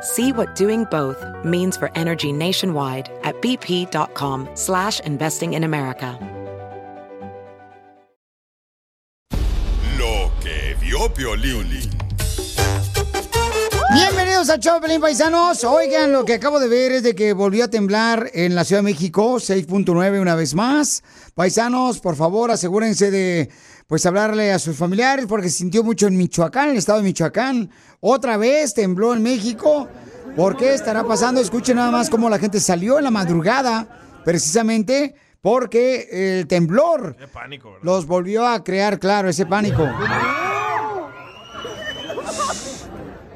See what doing both means for energy nationwide at bp.com slash investing in America. Lo que vio Piolín. Bienvenidos a Choplin Paisanos. Oigan, lo que acabo de ver es de que volvió a temblar en la Ciudad de México, 6.9 una vez más. Paisanos, por favor, asegúrense de pues hablarle a sus familiares porque se sintió mucho en Michoacán, en el estado de Michoacán. Otra vez tembló en México. ¿Por qué estará pasando? Escuchen nada más cómo la gente salió en la madrugada, precisamente porque el temblor pánico, los volvió a crear, claro, ese pánico.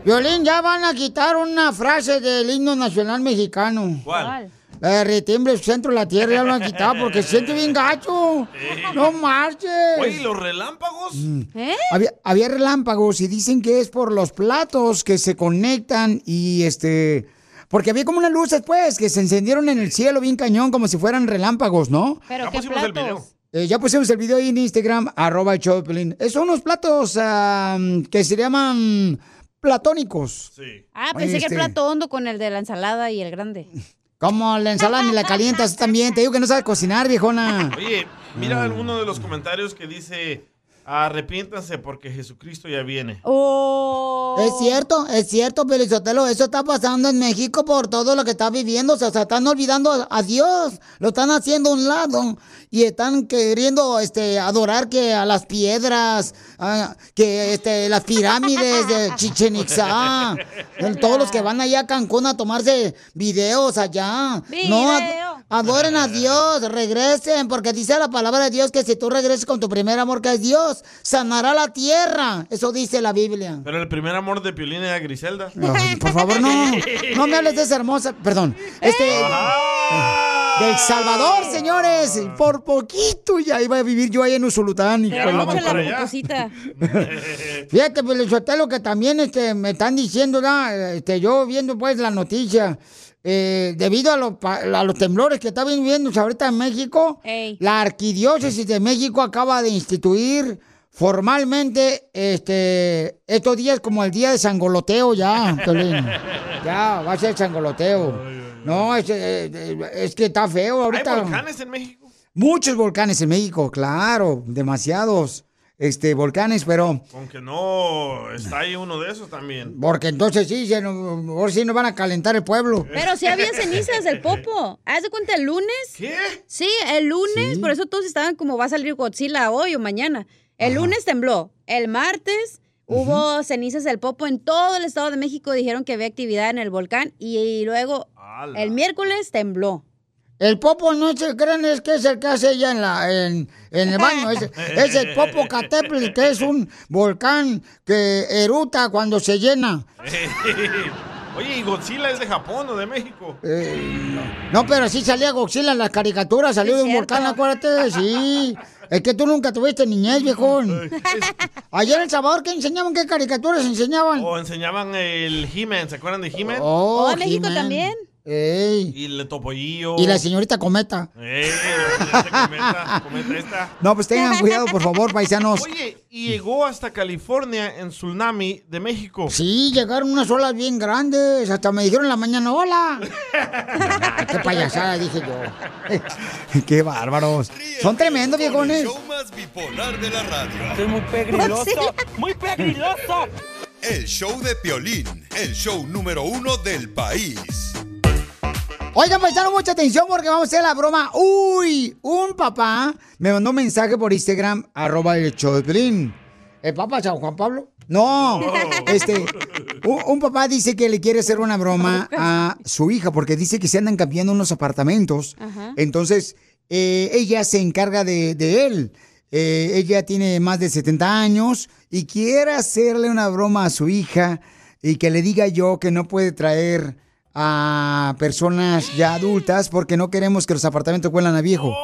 Violín, ya van a quitar una frase del himno nacional mexicano. ¿Cuál? La de retemble el centro de la tierra ya lo han quitado porque se siente bien gacho. No marches. Oye, ¿y los relámpagos? ¿Eh? Había, había relámpagos y dicen que es por los platos que se conectan y este... Porque había como unas luces, pues, que se encendieron en el cielo bien cañón, como si fueran relámpagos, ¿no? ¿Pero Ya qué pusimos el platos? video. Eh, ya pusimos el video ahí en Instagram, arroba Piolín. Eh, Son unos platos que se llaman platónicos. Sí. Ah, Oye, pensé que este- el plato hondo con el de la ensalada y el grande. Como la ensalada ni la calientas también. Te digo que no sabes cocinar, viejona. Oye, mira alguno de los comentarios que dice, arrepiéntanse porque Jesucristo ya viene. Oh. Es cierto, es cierto, Pelizotelo. Eso está pasando en México por todo lo que está viviendo. O sea, se están olvidando a- Dios. Lo están haciendo a un lado. Y están queriendo este, adorar que a las piedras, a- que este, las pirámides de Chichen Itza. El- Todos los que van allá a Cancún a tomarse videos allá. No, ad- Video. adoren a Dios, regresen, porque dice la palabra de Dios que si tú regreses con tu primer amor que es Dios, sanará la tierra. Eso dice la Biblia. Pero el primer amor de Piolín era Griselda. Ay, por favor, no. No me hables de esa hermosa. Perdón. Este. Del Salvador, señores. Por poquito ya iba a vivir yo ahí en Usulután. hijo Pero de la mucho vamos la pupusita. Fíjate, Pelizotelo, que también este, me están diciendo, ¿no? este, yo viendo pues la noticia, eh, debido a, los pa- a los temblores que está viviendo ahorita en México, Ey. la Arquidiócesis de México acaba de instituir formalmente este, estos días como el día de sangoloteo ya. Ya, va a ser sangoloteo. No, es, eh, es que está feo ¿Hay ahorita. volcanes en México? Muchos volcanes en México, claro, demasiados este, volcanes, pero... Aunque no está ahí uno de esos también. Porque entonces sí, se nos, ahora sí nos van a calentar el pueblo. Pero sí había cenizas del popo. ¿Haz de cuenta el lunes? ¿Qué? Sí, el lunes, Sí. por eso todos estaban como va a salir Godzilla hoy o mañana. El lunes tembló. El martes hubo cenizas del popo en todo el Estado de México. Dijeron que había actividad en el volcán. Y, luego Ala. el miércoles tembló. El popo no se creen, es que es el que hace ella en, la, en, en el baño. Es, es el popo Catepl, que es un volcán que eruta cuando se llena. Oye, ¿y Godzilla es de Japón o de México? Eh, no, pero sí salía Godzilla en las caricaturas, salió de un cierto. volcán, acuérdate, sí. Es que tú nunca tuviste niñez, viejón. Ayer en El Salvador, ¿qué enseñaban? ¿Qué caricaturas enseñaban? O enseñaban el He-Man, ¿se acuerdan de He-Man? Oh, Oh, México también. Ey. Y el Topollillo. Y la señorita Cometa. ¡Ey! cometa, cometa esta. No, pues tengan cuidado, por favor, paisanos. Oye, y llegó hasta California en tsunami de México. Sí, llegaron unas olas bien grandes. Hasta me dijeron en la mañana, hola. Qué payasada, dije yo. qué bárbaros. Son tremendos, Con el viejones. show más bipolar de la radio. Es muy pegriloso, muy pegriloso. El show de Piolín, el show número uno del país. Oigan, paisanos, mucha atención porque vamos a hacer la broma. Uy, un papá me mandó un mensaje por Instagram, arroba el Piolín. ¿El papá San Juan Pablo? No, este, un, un papá dice que le quiere hacer una broma a su hija porque dice que se andan cambiando unos apartamentos. Ajá. Entonces, eh, ella se encarga de, de él. Eh, ella tiene más de 70 años y quiere hacerle una broma a su hija y que le diga yo que no puede traer a personas ya adultas porque no queremos que los apartamentos huelan a viejo.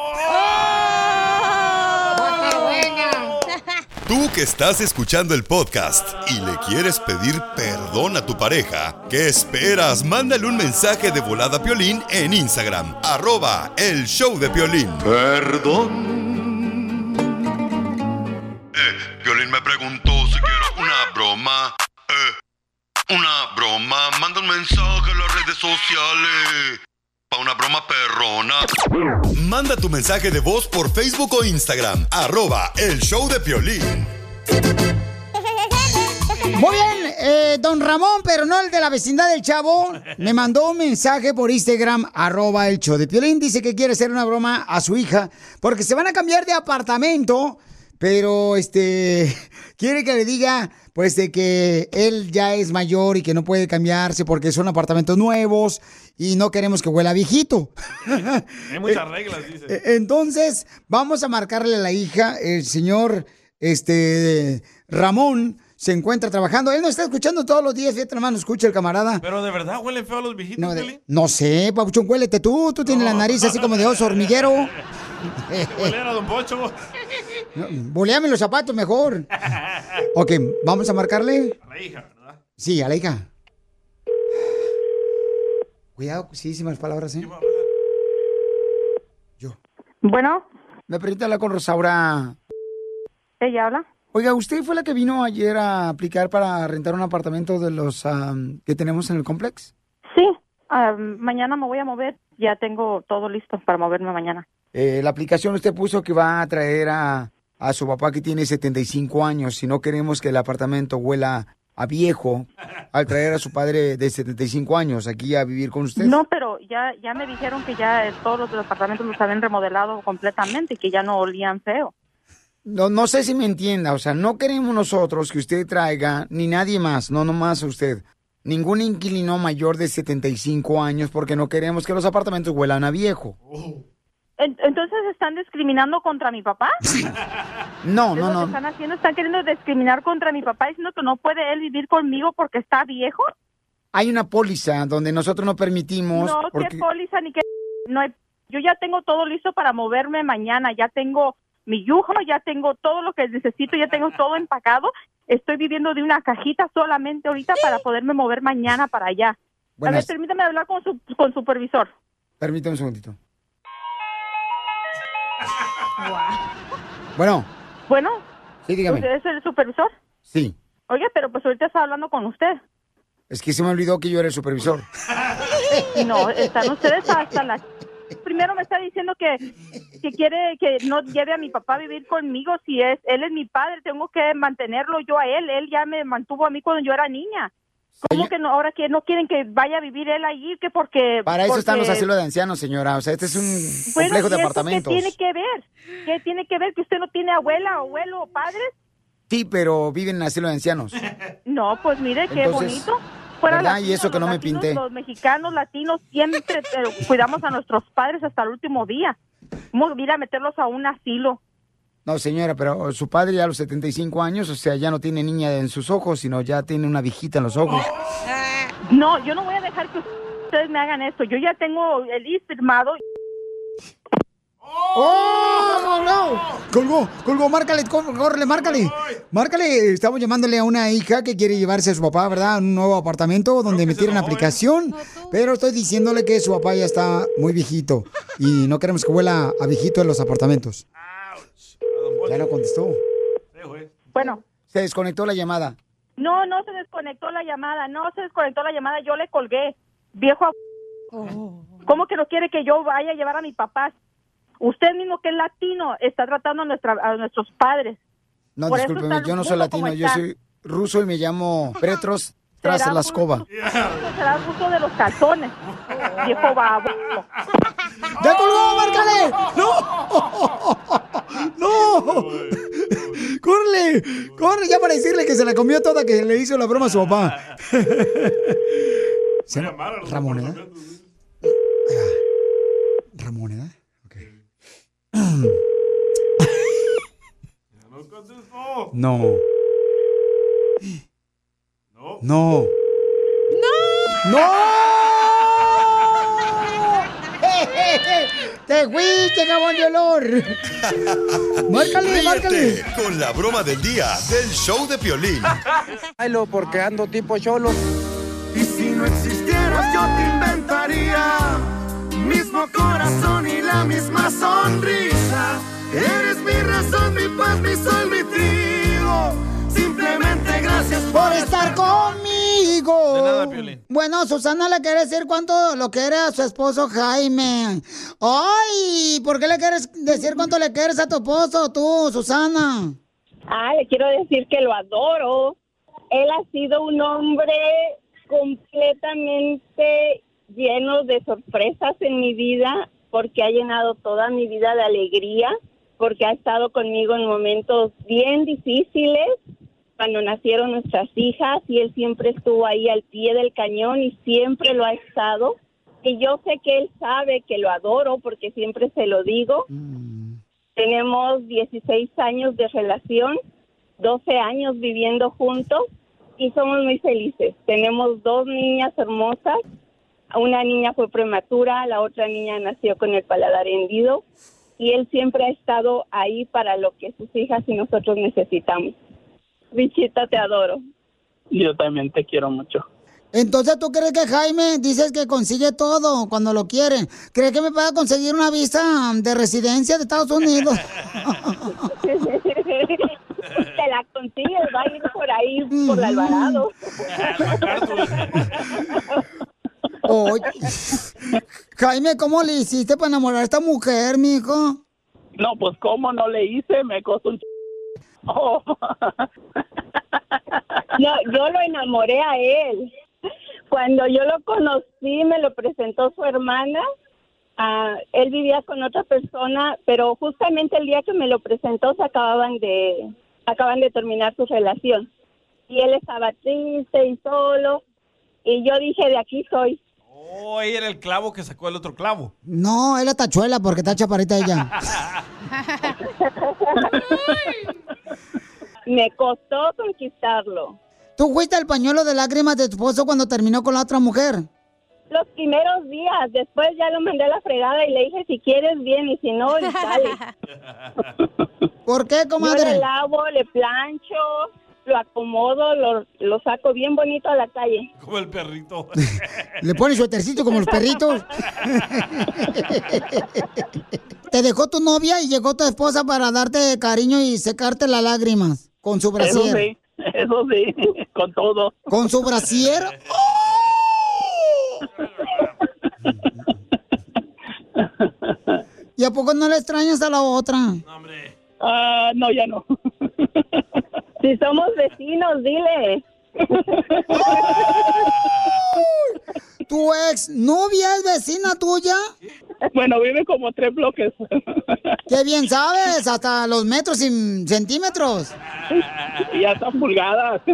Tú que estás escuchando el podcast y le quieres pedir perdón a tu pareja, ¿qué esperas? Mándale un mensaje de volada a Piolín en Instagram, arroba el show de Piolín. Perdón. Eh, Piolín me preguntó si quiero una broma. Manda un mensaje a las redes sociales. Pa' una broma perrona. Manda tu mensaje de voz por Facebook o Instagram, arroba el show de Piolín. Muy bien, eh, don Ramón, pero no el de la vecindad del Chavo, me mandó un mensaje por Instagram, arroba el show de Piolín. Dice que quiere hacer una broma a su hija porque se van a cambiar de apartamento, pero este quiere que le diga pues de que él ya es mayor y que no puede cambiarse porque son apartamentos nuevos y no queremos que huela a viejito. Hay muchas reglas, dice. Eh, Entonces, vamos a marcarle a la hija, el señor este Ramón se encuentra trabajando. Él no está escuchando todos los días, fíjate nomás, no escucha el camarada. Pero de verdad huelen feo los viejitos, No, de- no sé, Papuchón, huélete tú, tú tienes la nariz así como de oso hormiguero. Huelen a Don Pocho. Boleame los zapatos mejor. Ok, vamos a marcarle. A la hija, ¿verdad? Sí, a la hija. Cuidado, sí, sí, malas palabras, ¿eh? Yo. Bueno, ¿Me permite hablar con Rosaura? ella habla. Oiga, ¿usted fue la que vino ayer a aplicar para rentar un apartamento de los que tenemos en el complex? Sí, mañana me voy a mover. Ya tengo todo listo para moverme mañana. Eh, la aplicación usted puso que va a traer a, a su papá que tiene 75 años. Si no queremos que el apartamento huela a viejo, al traer a su padre de 75 años aquí a vivir con usted. No, pero ya ya me dijeron que ya eh, todos los apartamentos los habían remodelado completamente y que ya no olían feo. No, no sé si me entienda, o sea, no queremos nosotros que usted traiga, ni nadie más, no nomás usted, ningún inquilino mayor de 75 años porque no queremos que los apartamentos huelan a viejo. En- Entonces están discriminando contra mi papá. No, ¿Es no, lo que no. están haciendo? Están queriendo discriminar contra mi papá diciendo que no puede él vivir conmigo porque está viejo. Hay una póliza donde nosotros no permitimos No, porque qué póliza ni qué. No hay. Yo ya tengo todo listo para moverme mañana. Ya tengo mi yujo, ya tengo todo lo que necesito, ya tengo todo empacado. Estoy viviendo de una cajita solamente ahorita para poderme mover mañana para allá. A ver, Buenas- permítame hablar con su con supervisor. Permítame un segundito. Bueno, Bueno, sí, dígame. ¿usted es el supervisor? Sí, Oye, pero pues ahorita está hablando con usted. es que se me olvidó que yo era el supervisor. No, están ustedes hasta la... Primero me está diciendo que, que quiere que no lleve a mi papá a vivir conmigo si es él es mi padre, tengo que mantenerlo yo a él, él ya me mantuvo a mí cuando yo era niña. ¿Cómo que no, ahora que no quieren que vaya a vivir él allí? Que porque... Para eso están los porque- asilos de ancianos, señora. O sea, este es un Bueno, complejo ¿y de apartamentos. ¿Qué tiene que ver? ¿Qué tiene que ver que usted no tiene abuela, abuelo o padres? Sí, pero viven en asilo de ancianos. No, pues mire qué Entonces, bonito. Fuera latinos, Y eso que los no me latinos, pinté. Los mexicanos, latinos, siempre eh, cuidamos a nuestros padres hasta el último día. Vamos a meterlos a un asilo. No, señora, pero su padre ya a los 75 años, o sea, ya no tiene niña en sus ojos, sino ya tiene una viejita en los ojos. No, yo no voy a dejar que ustedes me hagan esto. Yo ya tengo el list firmado. ¡Oh, no! Colgó, colgó, márcale, córrele, márcale. Márcale, estamos llamándole a una hija que quiere llevarse a su papá, ¿verdad? A un nuevo apartamento donde metieron aplicación. Pero estoy diciéndole que su papá ya está muy viejito y no queremos que vuela a viejito en los apartamentos. Ya no contestó. Bueno. Se desconectó la llamada. No, no se desconectó la llamada. No se desconectó la llamada. Yo le colgué. Viejo. ab- ¿Cómo que no quiere que yo vaya a llevar a mi papá? Usted mismo que es latino está tratando a, nuestra, a nuestros padres. No, Por discúlpeme, yo no soy latino, yo soy ruso y me llamo Petros tras la escoba. Será el gusto de los calzones, viejo babo. ¡Ya colgó, márcale! ¡No! ¡No! ¡Córrele! ¡Corre ya para decirle que se la comió toda, que le hizo la broma a su papá! ¿Se llama Ramoneda? ¿Ramoneda? Ok. No. No. No. ¡No! ¡Te fuiste, cabón de olor! ¡Márcale, márcale! Ríete con la broma del día del show de Piolín. Bailo porque ando tipo cholo. Y si no existieras yo te inventaría mismo corazón y la misma sonrisa. Eres mi razón, mi paz, mi sol, mi trigo. Simplemente gracias por estar conmigo. De nada, Piolín. Bueno, Susana le quiere decir cuánto lo quiere a su esposo Jaime. Ay, ¿por qué le quieres decir cuánto le quieres a tu esposo, tú, Susana? Ah, le quiero decir que lo adoro. Él ha sido un hombre completamente lleno de sorpresas en mi vida, porque ha llenado toda mi vida de alegría, porque ha estado conmigo en momentos bien difíciles, cuando nacieron nuestras hijas, y él siempre estuvo ahí al pie del cañón y siempre lo ha estado. Y yo sé que él sabe que lo adoro, porque siempre se lo digo. Tenemos 16 años de relación, 12 años viviendo juntos y somos muy felices. Tenemos dos niñas hermosas. Una niña fue prematura, la otra niña nació con el paladar hendido y él siempre ha estado ahí para lo que sus hijas y nosotros necesitamos. Bichita, te adoro. Yo también te quiero mucho. Entonces, ¿tú crees que Jaime dices que consigue todo cuando lo quieren? ¿Crees que me pueda conseguir una visa de residencia de Estados Unidos? te la consigues, va a ir por ahí, por el Alvarado. Oye, Jaime, ¿cómo le hiciste para enamorar a esta mujer, mijo? No, pues cómo no le hice, me costó un ch... Oh. No, yo lo enamoré a él. Cuando yo lo conocí, me lo presentó su hermana. Ah, él vivía con otra persona, pero justamente el día que me lo presentó se acababan de acaban de terminar su relación. Y él estaba triste y solo. Y yo dije, de aquí soy. Oh, ahí era el clavo que sacó el otro clavo. No, es la tachuela porque está chaparita ella. Me costó conquistarlo. ¿Tú fuiste el pañuelo de lágrimas de tu esposo cuando terminó con la otra mujer? Los primeros días, después ya lo mandé a la fregada y le dije, si quieres bien y si no, y sale. ¿Por qué, Yo comadre? le lavo, le plancho, lo acomodo, lo, lo saco bien bonito a la calle. Como el perrito. Le pones suétercito como los perritos. Te dejó tu novia y llegó tu esposa para darte cariño y secarte las lágrimas con su Eso brasier. sí, eso sí, con todo. ¿Con su brasier? ¿Y a poco no le extrañas a la otra? Ah, no, ya no. Si somos vecinos, dile. ¿Tu ex novia es vecina tuya? Bueno, vive como tres bloques. Qué bien sabes, hasta los metros y centímetros. Y hasta pulgadas.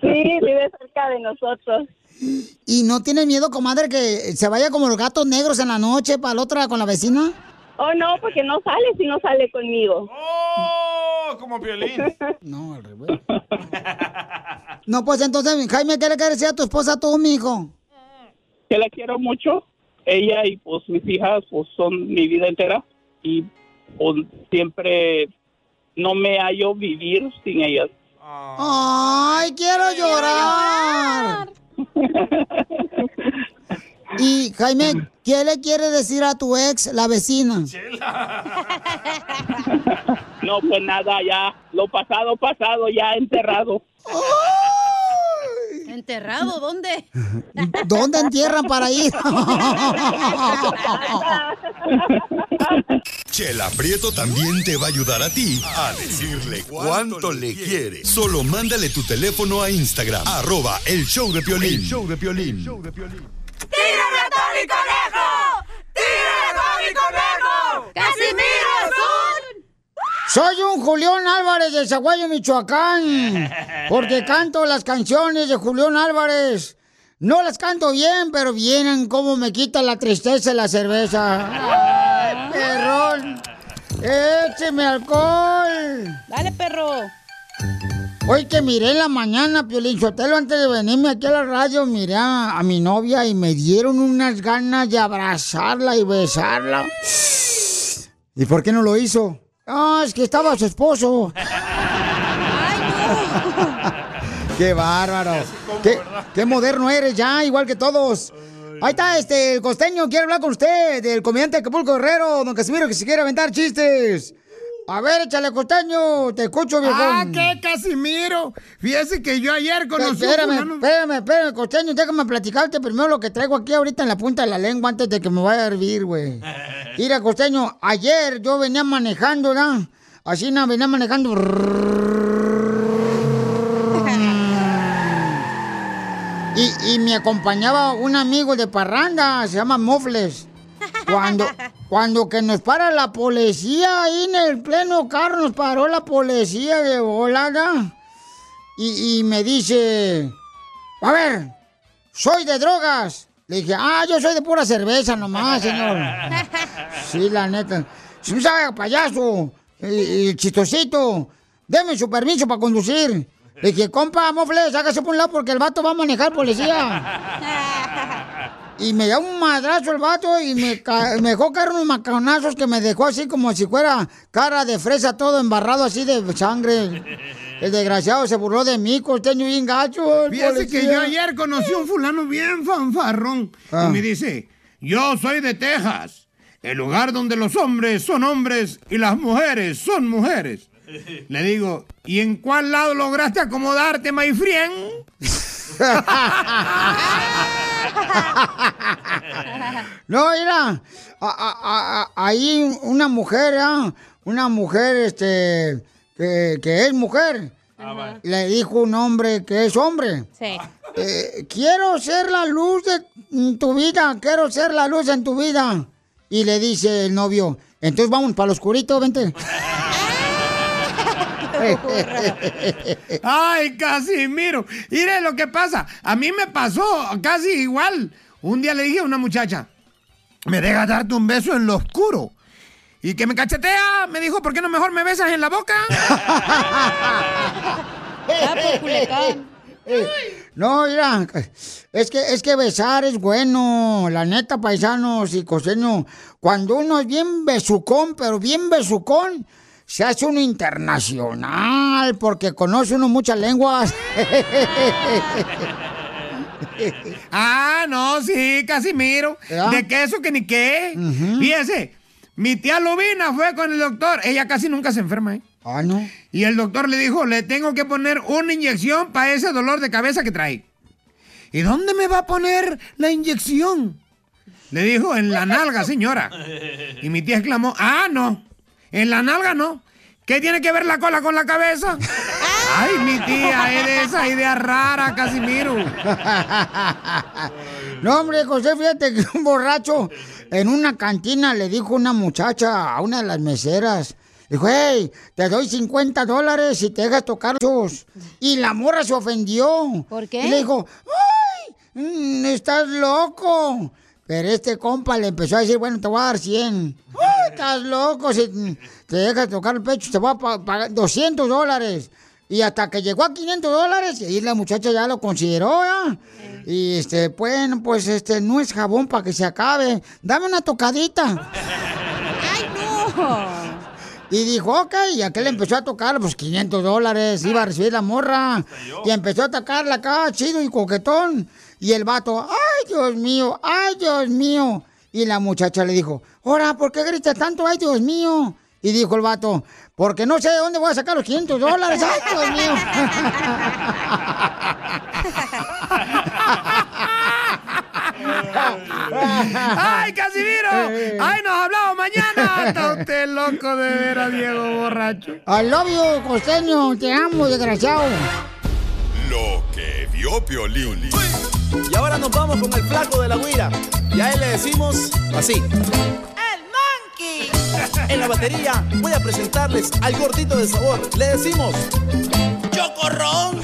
Sí, vive cerca de nosotros. ¿Y no tienes miedo, comadre, que se vaya como los gatos negros en la noche para la otra con la vecina? Oh, no, porque no sale si no sale conmigo. ¡Oh! Como violín. No, al revés. No, pues entonces, Jaime, ¿qué le quieres decir a tu esposa tú, mijo? Que la quiero mucho. Ella y pues mis hijas pues son mi vida entera. Y pues siempre no me hallo vivir sin ellas. ¡Ay, quiero llorar! Y Jaime, ¿qué le quiere decir a tu ex, la vecina? No, pues nada, ya lo pasado, pasado, ya enterrado. ¿Enterrado? ¿Dónde? ¿Dónde entierran para ir? Chela Prieto también te va a ayudar a ti a decirle cuánto le quiere. Solo mándale tu teléfono a Instagram, arroba el show de Piolín. El show de Piolín. ¡Tírame a Tony Conejo! ¡Tírame a Tony Conejo! ¡Casimiro es un... Soy un Julián Álvarez de Zaguayo, Michoacán, porque canto las canciones de Julián Álvarez. No las canto bien, pero vienen como me quita la tristeza la cerveza. ¡Ay, perrón! ¡Écheme alcohol! Dale, perro. Hoy que miré en la mañana, Piolín Sotelo, antes de venirme aquí a la radio, miré a, a mi novia y me dieron unas ganas de abrazarla y besarla. ¿Y por qué no lo hizo? Ah, es que estaba su esposo. ¡Qué bárbaro! ¿Qué, qué moderno eres ya, igual que todos! Ahí está, este, el costeño quiere hablar con usted, del comediante Acapulco Guerrero, don Casimiro, que se quiere aventar chistes. A ver, échale, costeño, te escucho, viejo. Ah, ¿qué, Casimiro? Fíjese que yo ayer conocí a un Espérame, espérame, espérame, costeño, déjame platicarte primero lo que traigo aquí ahorita en la punta de la lengua antes de que me vaya a hervir, güey. Mira, costeño, ayer yo venía manejando, ¿no? Así, no, venía manejando. Y, y me acompañaba un amigo de parranda, se llama Mofles. Cuando, cuando que nos para la policía ahí en el pleno carro, nos paró la policía de volada. Y, y me dice, a ver, soy de drogas. Le dije, ah, yo soy de pura cerveza nomás, señor. Sí, la neta. Si no sabe, payaso, y, y chistosito, deme su permiso para conducir. Le dije, compa, mofles, hágase por un lado porque el vato va a manejar policía. Y me da un madrazo el vato y me, ca- me dejó caer unos macanazos que me dejó así como si fuera cara de fresa, todo embarrado así de sangre. El desgraciado se burló de mí, costeño bien gacho. Fíjese que yo ayer conocí a un fulano bien fanfarrón. Ah. Y me dice, yo soy de Texas, el lugar donde los hombres son hombres y las mujeres son mujeres. Le digo, ¿y en cuál lado lograste acomodarte, my friend? No, mira, a- a- a- a- ahí una mujer, ¿ah? una mujer, este, que, que es mujer, le dijo un hombre que es hombre. Sí. Eh, quiero ser la luz de tu vida, quiero ser la luz en tu vida. Y le dice el novio, entonces vamos para lo oscurito, vente. Ay, Casimiro. Mire lo que pasa. A mí me pasó casi igual. Un día le dije a una muchacha, ¿me dejas darte un beso en lo oscuro? Y que me cachetea, me dijo, ¿por qué no mejor me besas en la boca? No, mira, es que, es que besar es bueno, la neta, paisanos y costeños. Cuando uno es bien besucón, pero bien besucón, se hace uno internacional, porque conoce uno muchas lenguas. ah, no, sí, Casimiro. De queso que ni qué. Fíjese, mi tía Lubina fue con el doctor. Ella casi nunca se enferma, ¿eh? Ah, no. Y el doctor le dijo, le tengo que poner una inyección para ese dolor de cabeza que trae. ¿Y dónde me va a poner la inyección? Le dijo, en la nalga, señora. Y mi tía exclamó, ah, no, en la nalga no. ¿Qué tiene que ver la cola con la cabeza? Ay, mi tía, es esa idea rara, Casimiro. No, hombre, José, fíjate que un borracho en una cantina le dijo una muchacha a una de las meseras. Dijo, hey, te doy 50 dólares si te dejas tocar los... Y la morra se ofendió. ¿Por qué? Y le dijo, ¡ay! mm, ¡Estás loco! Pero este compa le empezó a decir, bueno, te voy a dar 100. ¡Ay, estás loco! Si te dejas tocar el pecho, te voy a pa- pagar 200 dólares. Y hasta que llegó a 500 dólares, y ahí la muchacha ya lo consideró, ¿ya? Y este, bueno, pues este, no es jabón para que se acabe. Dame una tocadita. ¡Ay, no! Y dijo, ok, y aquel empezó a tocar, pues 500 dólares, iba a recibir la morra. Y empezó a tocarla acá, chido y coquetón. Y el vato, ay, Dios mío, ay, Dios mío. Y la muchacha le dijo, ahora, ¿por qué gritas tanto, ay, Dios mío? Y dijo el vato, porque no sé de dónde voy a sacar los 500 dólares, ay, Dios mío. ¡Ay, Casimiro! ¡Ay, nos hablamos mañana. Está usted loco de ver a Diego borracho. Al novio costeño, te amo, desgraciado. Lo que vio Piolín. Y ahora nos vamos con el flaco de la guira. Y a él le decimos así. ¡El monkey! En la batería voy a presentarles al gordito de sabor. Le decimos. ¡Chocorrón!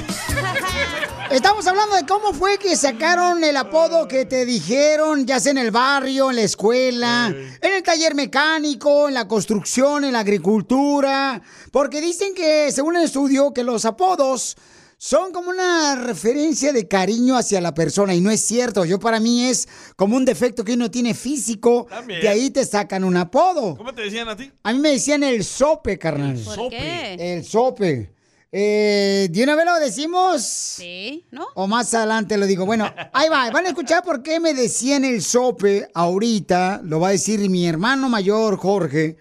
Estamos hablando de cómo fue que sacaron el apodo que te dijeron, ya sea en el barrio, en la escuela, en el taller mecánico, en la construcción, en la agricultura. Porque dicen que, según el estudio, que los apodos son como una referencia de cariño hacia la persona. Y no es cierto. Yo para mí es como un defecto que uno tiene físico. También. De ahí te sacan un apodo. ¿Cómo te decían a ti? A mí me decían el sope, carnal. ¿Por qué? El sope. Eh, ¿De una vez lo decimos? Sí, ¿no? O más adelante lo digo. Bueno, ahí va. Van a escuchar por qué me decían el sope ahorita. Lo va a decir mi hermano mayor, Jorge.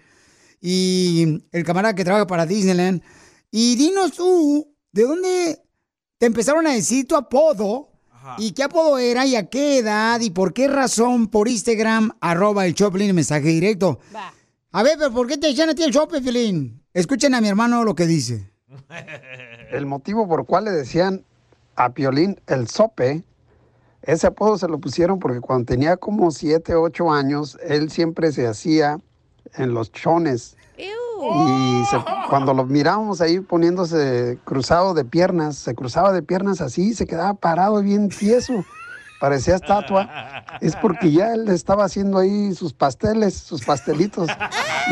Y el camarada que trabaja para Disneyland. Y dinos tú, ¿de dónde te empezaron a decir tu apodo? ¿Y qué apodo era? ¿Y a qué edad? ¿Y por qué razón? Por Instagram, arroba el Choplin, mensaje directo. A ver, pero ¿por qué te decían a ti el Chope, Filín? Escuchen a mi hermano lo que dice. El motivo por cual le decían a Piolín el sope, ese apodo se lo pusieron porque cuando tenía como 7, 8 años, él siempre se hacía en los chones. Y se- cuando lo mirábamos ahí poniéndose cruzado de piernas, se cruzaba de piernas así, se quedaba parado bien tieso, parecía estatua. Es porque ya él estaba haciendo ahí sus pasteles, sus pastelitos,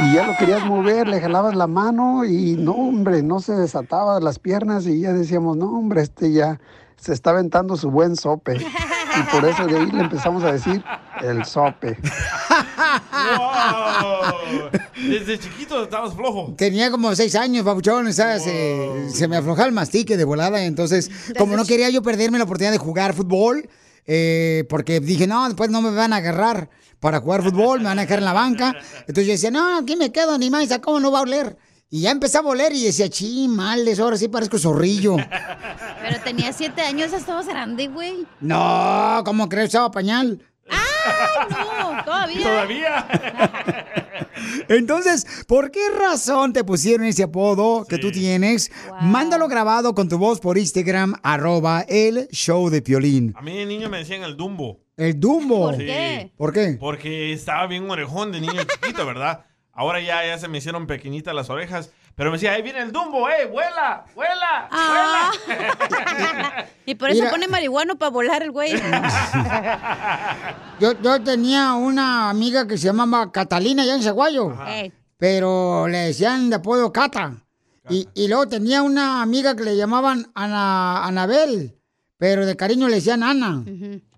y ya lo querías mover, le jalabas la mano y no, hombre, no se desataba las piernas y ya decíamos, no, hombre, este ya se está aventando su buen sope. Y por eso de ahí le empezamos a decir el sope. ¡Wow! Desde chiquito estabas flojo. Tenía como seis años, o sea, se, se me aflojaba el mastique de volada. Entonces, como no quería yo perderme la oportunidad de jugar fútbol, eh, porque dije, no, después no me van a agarrar para jugar fútbol, me van a dejar en la banca. Entonces yo decía, no, aquí me quedo, ni más, ¿cómo no va a oler? Y ya empezaba a oler y decía, chi, males, ahora sí parezco zorrillo. Pero tenía siete años, ya estabas grande, güey. No, ¿cómo crees? Usaba pañal. No, todavía. Todavía. Entonces, ¿por qué razón te pusieron ese apodo que tú tienes? Mándalo grabado con tu voz por Instagram, arroba el show de Piolín. A mí de niño me decían el Dumbo. El Dumbo. ¿Por qué? ¿Por qué? Porque estaba bien orejón de niño chiquito, ¿verdad? Ahora ya, ya se me hicieron pequeñitas las orejas. Pero me decía, ahí viene el Dumbo, ¡eh! ¡Vuela! ¡Vuela! Ah. Y por eso Mira. pone marihuano para volar el güey. Yo, yo tenía una amiga que se llamaba Catalina allá en Zaguayo, Ey. pero le decían de apodo Cata. Y, y luego tenía una amiga que le llamaban Ana, Anabel, pero de cariño le decían Ana.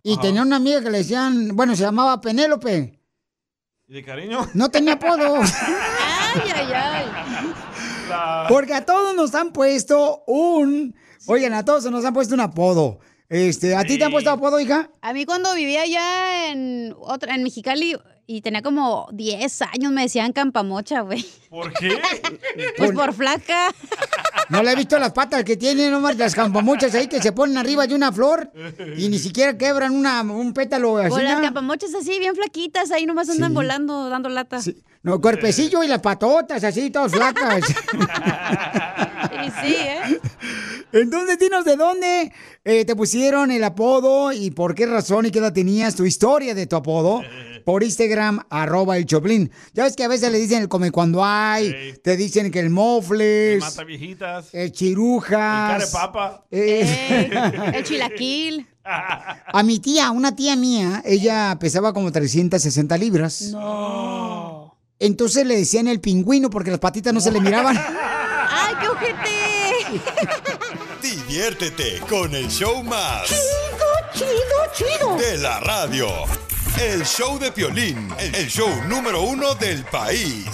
Y tenía una amiga que le decían, bueno, se llamaba Penélope. ¿Y de cariño? No tenía apodo. Ay, ay, ay. Porque a todos nos han puesto un. Oigan, a todos nos han puesto un apodo. Este, ¿a ti te han puesto apodo, hija? A mí cuando vivía allá en otra, en Mexicali y tenía como 10 años me decían campamocha, güey. ¿Por qué? Pues por flaca. No le he visto las patas que tienen, nomás las campamuchas ahí que se ponen arriba de una flor y ni siquiera quebran una, un pétalo así. O las ¿no? campamochas así, bien flaquitas, ahí nomás andan Sí. volando, dando lata. No, cuerpecillo y las patotas así, todas flacas. Y sí, ¿eh? Entonces, dinos de dónde eh, te pusieron el apodo y por qué razón y qué edad tenías, tu historia de tu apodo. Por Instagram, arroba el Choplin. Ya ves que a veces le dicen el come cuando hay, te dicen que el mofles, Mata viejitas. el El chirujas. care papa. eh, El chilaquil. a mi tía, una tía mía, ella pesaba como 360 libras. No. Entonces le decían el pingüino porque las patitas no se le miraban. ¡Ay, qué ojete! Diviértete con el show más. Chido, chido, chido. De la radio. El show de Piolín, el show número uno del país.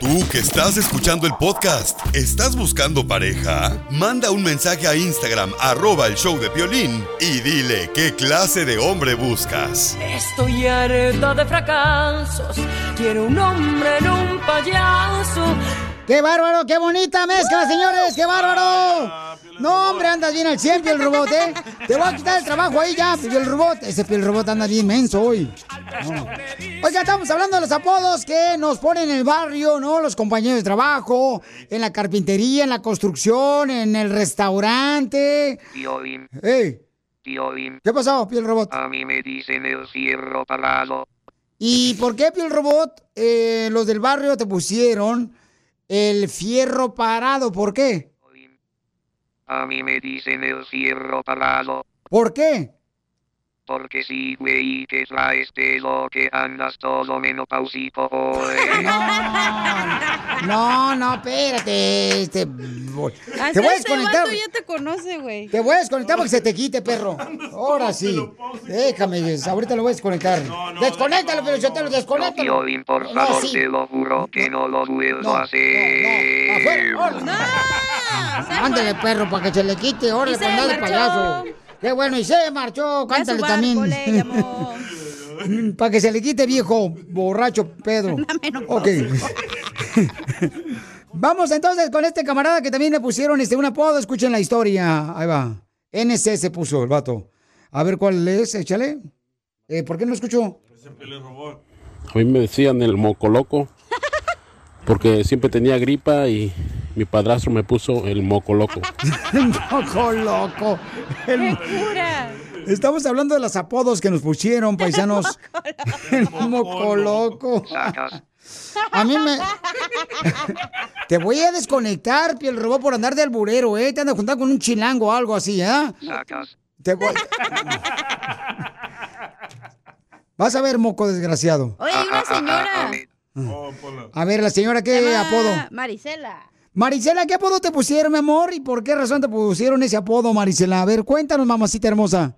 Tú que estás escuchando el podcast, ¿estás buscando pareja? Manda un mensaje a Instagram, arroba el show de Piolín, y dile qué clase de hombre buscas. Estoy harta de fracasos. Quiero un hombre en un payaso. ¡Qué bárbaro! ¡Qué bonita mezcla, señores! ¡Qué bárbaro! No, hombre, andas bien al 100, piel robot, ¿eh? Te voy a quitar el trabajo ahí ya, piel robot. Ese piel robot anda bien menso hoy. No. Oiga, estamos hablando de los apodos que nos ponen en el barrio, ¿no? Los compañeros de trabajo, en la carpintería, en la construcción, en el restaurante. Piolín, ¡Ey! Piolín. ¿Qué pasó, piel robot? A mí me dicen el fierro parado. ¿Y por qué, piel robot, eh, los del barrio te pusieron el fierro parado? ¿Por qué? A mí me dicen el fierro parado. ¿Por qué? Porque sí, güey, que traes de lo que andas todo menopáusico hoy. No, no, espérate. Este, voy- Hasta te voy a este desconectar. ya te conoce, güey. Te voy a desconectar para que se te quite, perro. Ahora sí. Déjame, ahorita lo voy a desconectar. Desconéctalo, pero yo te lo por No, favor, sí. te lo juro que no lo vuelvo a hacer. Ándale, perro, para que se le quite. Órale, se pues de payaso. Qué bueno, y se marchó. Cántale barco también. para que se le quite, viejo, borracho, Pedro. Ok. Vamos entonces con este camarada que también le pusieron este un apodo. Escuchen la historia. Ahí va. NC se puso el vato. A ver cuál es, échale. Eh, ¿Por qué no escucho? A mí me decían el moco loco porque siempre tenía gripa y mi padrastro me puso el moco loco. Moco loco. El- Estamos hablando de los apodos que nos pusieron, paisanos. El moco loco. A mí me. Te voy a desconectar, piel robot, por andar de alburero, ¿eh? Te andas juntando con un chilango o algo así, ¿eh? Sacas. Te voy. Vas a ver, moco desgraciado. Oye, hay una señora. A ver, la señora, ¿qué apodo? Marisela. Marisela, ¿qué apodo te pusieron, mi amor? ¿Y por qué razón te pusieron ese apodo, Marisela? A ver, cuéntanos, mamacita hermosa.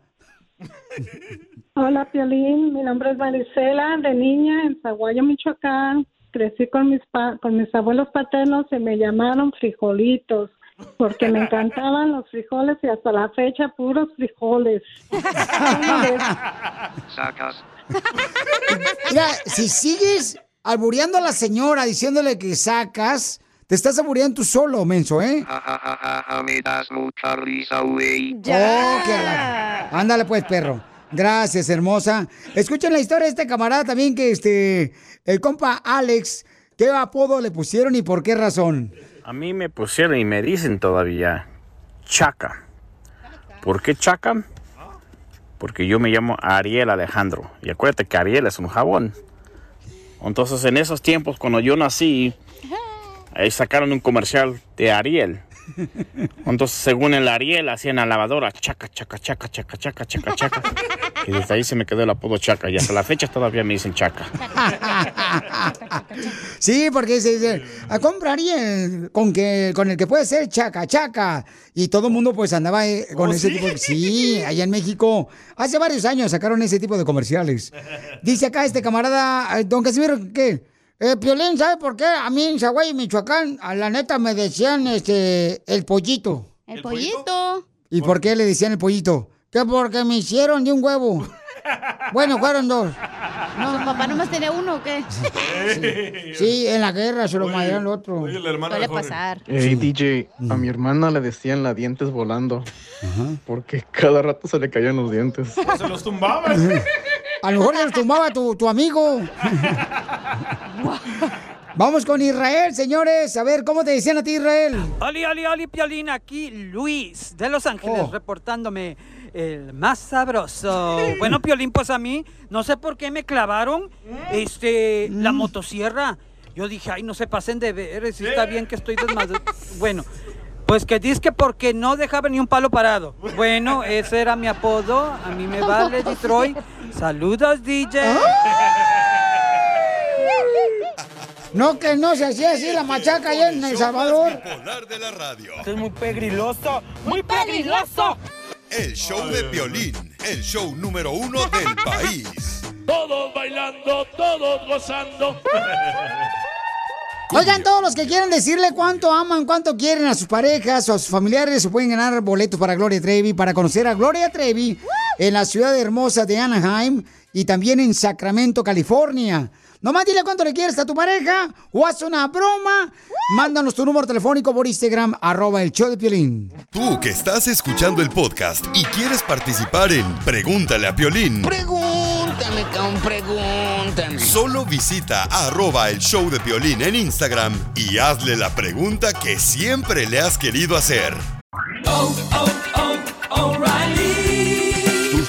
Hola, Piolín. Mi nombre es Marisela, de niña en Zaguayo, Michoacán. Crecí con mis, pa- con mis abuelos paternos y me llamaron frijolitos porque me encantaban los frijoles y hasta la fecha puros frijoles. Sacas. Mira, si sigues albureando a la señora diciéndole que sacas, te estás albureando tú solo, menso, ¿eh? Ja, ja, ja, me das mucha risa, güey. Oh, que la- Ándale pues, perro. Gracias, hermosa. Escuchen la historia de este camarada también que este, el compa Alex, ¿qué apodo le pusieron y por qué razón? A mí me pusieron y me dicen todavía Chaca. ¿Por qué Chaca? Porque yo me llamo Ariel Alejandro. Y acuérdate que Ariel es un jabón. Entonces en esos tiempos cuando yo nací, ahí sacaron un comercial de Ariel. Entonces según el Ariel hacían la lavadora chaca, chaca, chaca, chaca, chaca, chaca, chaca. Y desde ahí se me quedó el apodo Chaca. Y hasta la fecha todavía me dicen Chaca. Sí, porque se dice, a compraría con que con el que puede ser chaca, chaca. Y todo el mundo pues andaba eh, con ¿Oh, ese sí? tipo de... Sí, allá en México. Hace varios años sacaron ese tipo de comerciales. Dice acá este camarada, don Casimiro, ¿qué? Eh, Piolín, ¿sabe por qué? A mí en Zaguay, Michoacán, a la neta me decían este el pollito. El, pollito. ¿Y por qué le decían el pollito? Que porque me hicieron de un huevo. Bueno, fueron dos. No, ¿Su papá nomás tenía uno o qué? Sí, en la guerra se lo madrearon al otro. Suele pasar. Hey, DJ, a mi hermana le decían la dientes volando. Porque cada rato se le caían los dientes. Se los tumbaba. A lo mejor los tumbaba tu, tu amigo. Vamos con Israel, señores. A ver, ¿cómo te decían a ti, Israel? Oli, oli, oli, Piolín, aquí Luis de Los Ángeles Oh. reportándome el más sabroso. Bueno, Piolín, pues a mí, no sé por qué me clavaron este, la motosierra. Yo dije, ay, no se pasen de ver, si está bien que estoy desmadrado. Bueno, pues que dices que porque no dejaba ni un palo parado. Bueno, ese era mi apodo, a mí me vale Detroit. Saludos, DJ. No, que no se hacía así la machaca allá en El Salvador. De la radio. Esto es muy pegriloso, muy pegriloso. El show de Piolín, el show número uno del país. Todos bailando, todos gozando. Oigan, todos los que quieran decirle cuánto aman, cuánto quieren a sus parejas o a sus familiares, se pueden ganar boletos para Gloria Trevi, para conocer a Gloria Trevi en la ciudad hermosa de Anaheim y también en Sacramento, California. Nomás dile cuánto le quieres a tu pareja o haz una broma. Mándanos tu número telefónico por Instagram, arroba el show de Piolín. Tú que estás escuchando el podcast y quieres participar en Pregúntale a Piolín. Pregúntame, cabrón, pregúntame. Solo visita arroba el show de Piolín en Instagram y hazle la pregunta que siempre le has querido hacer.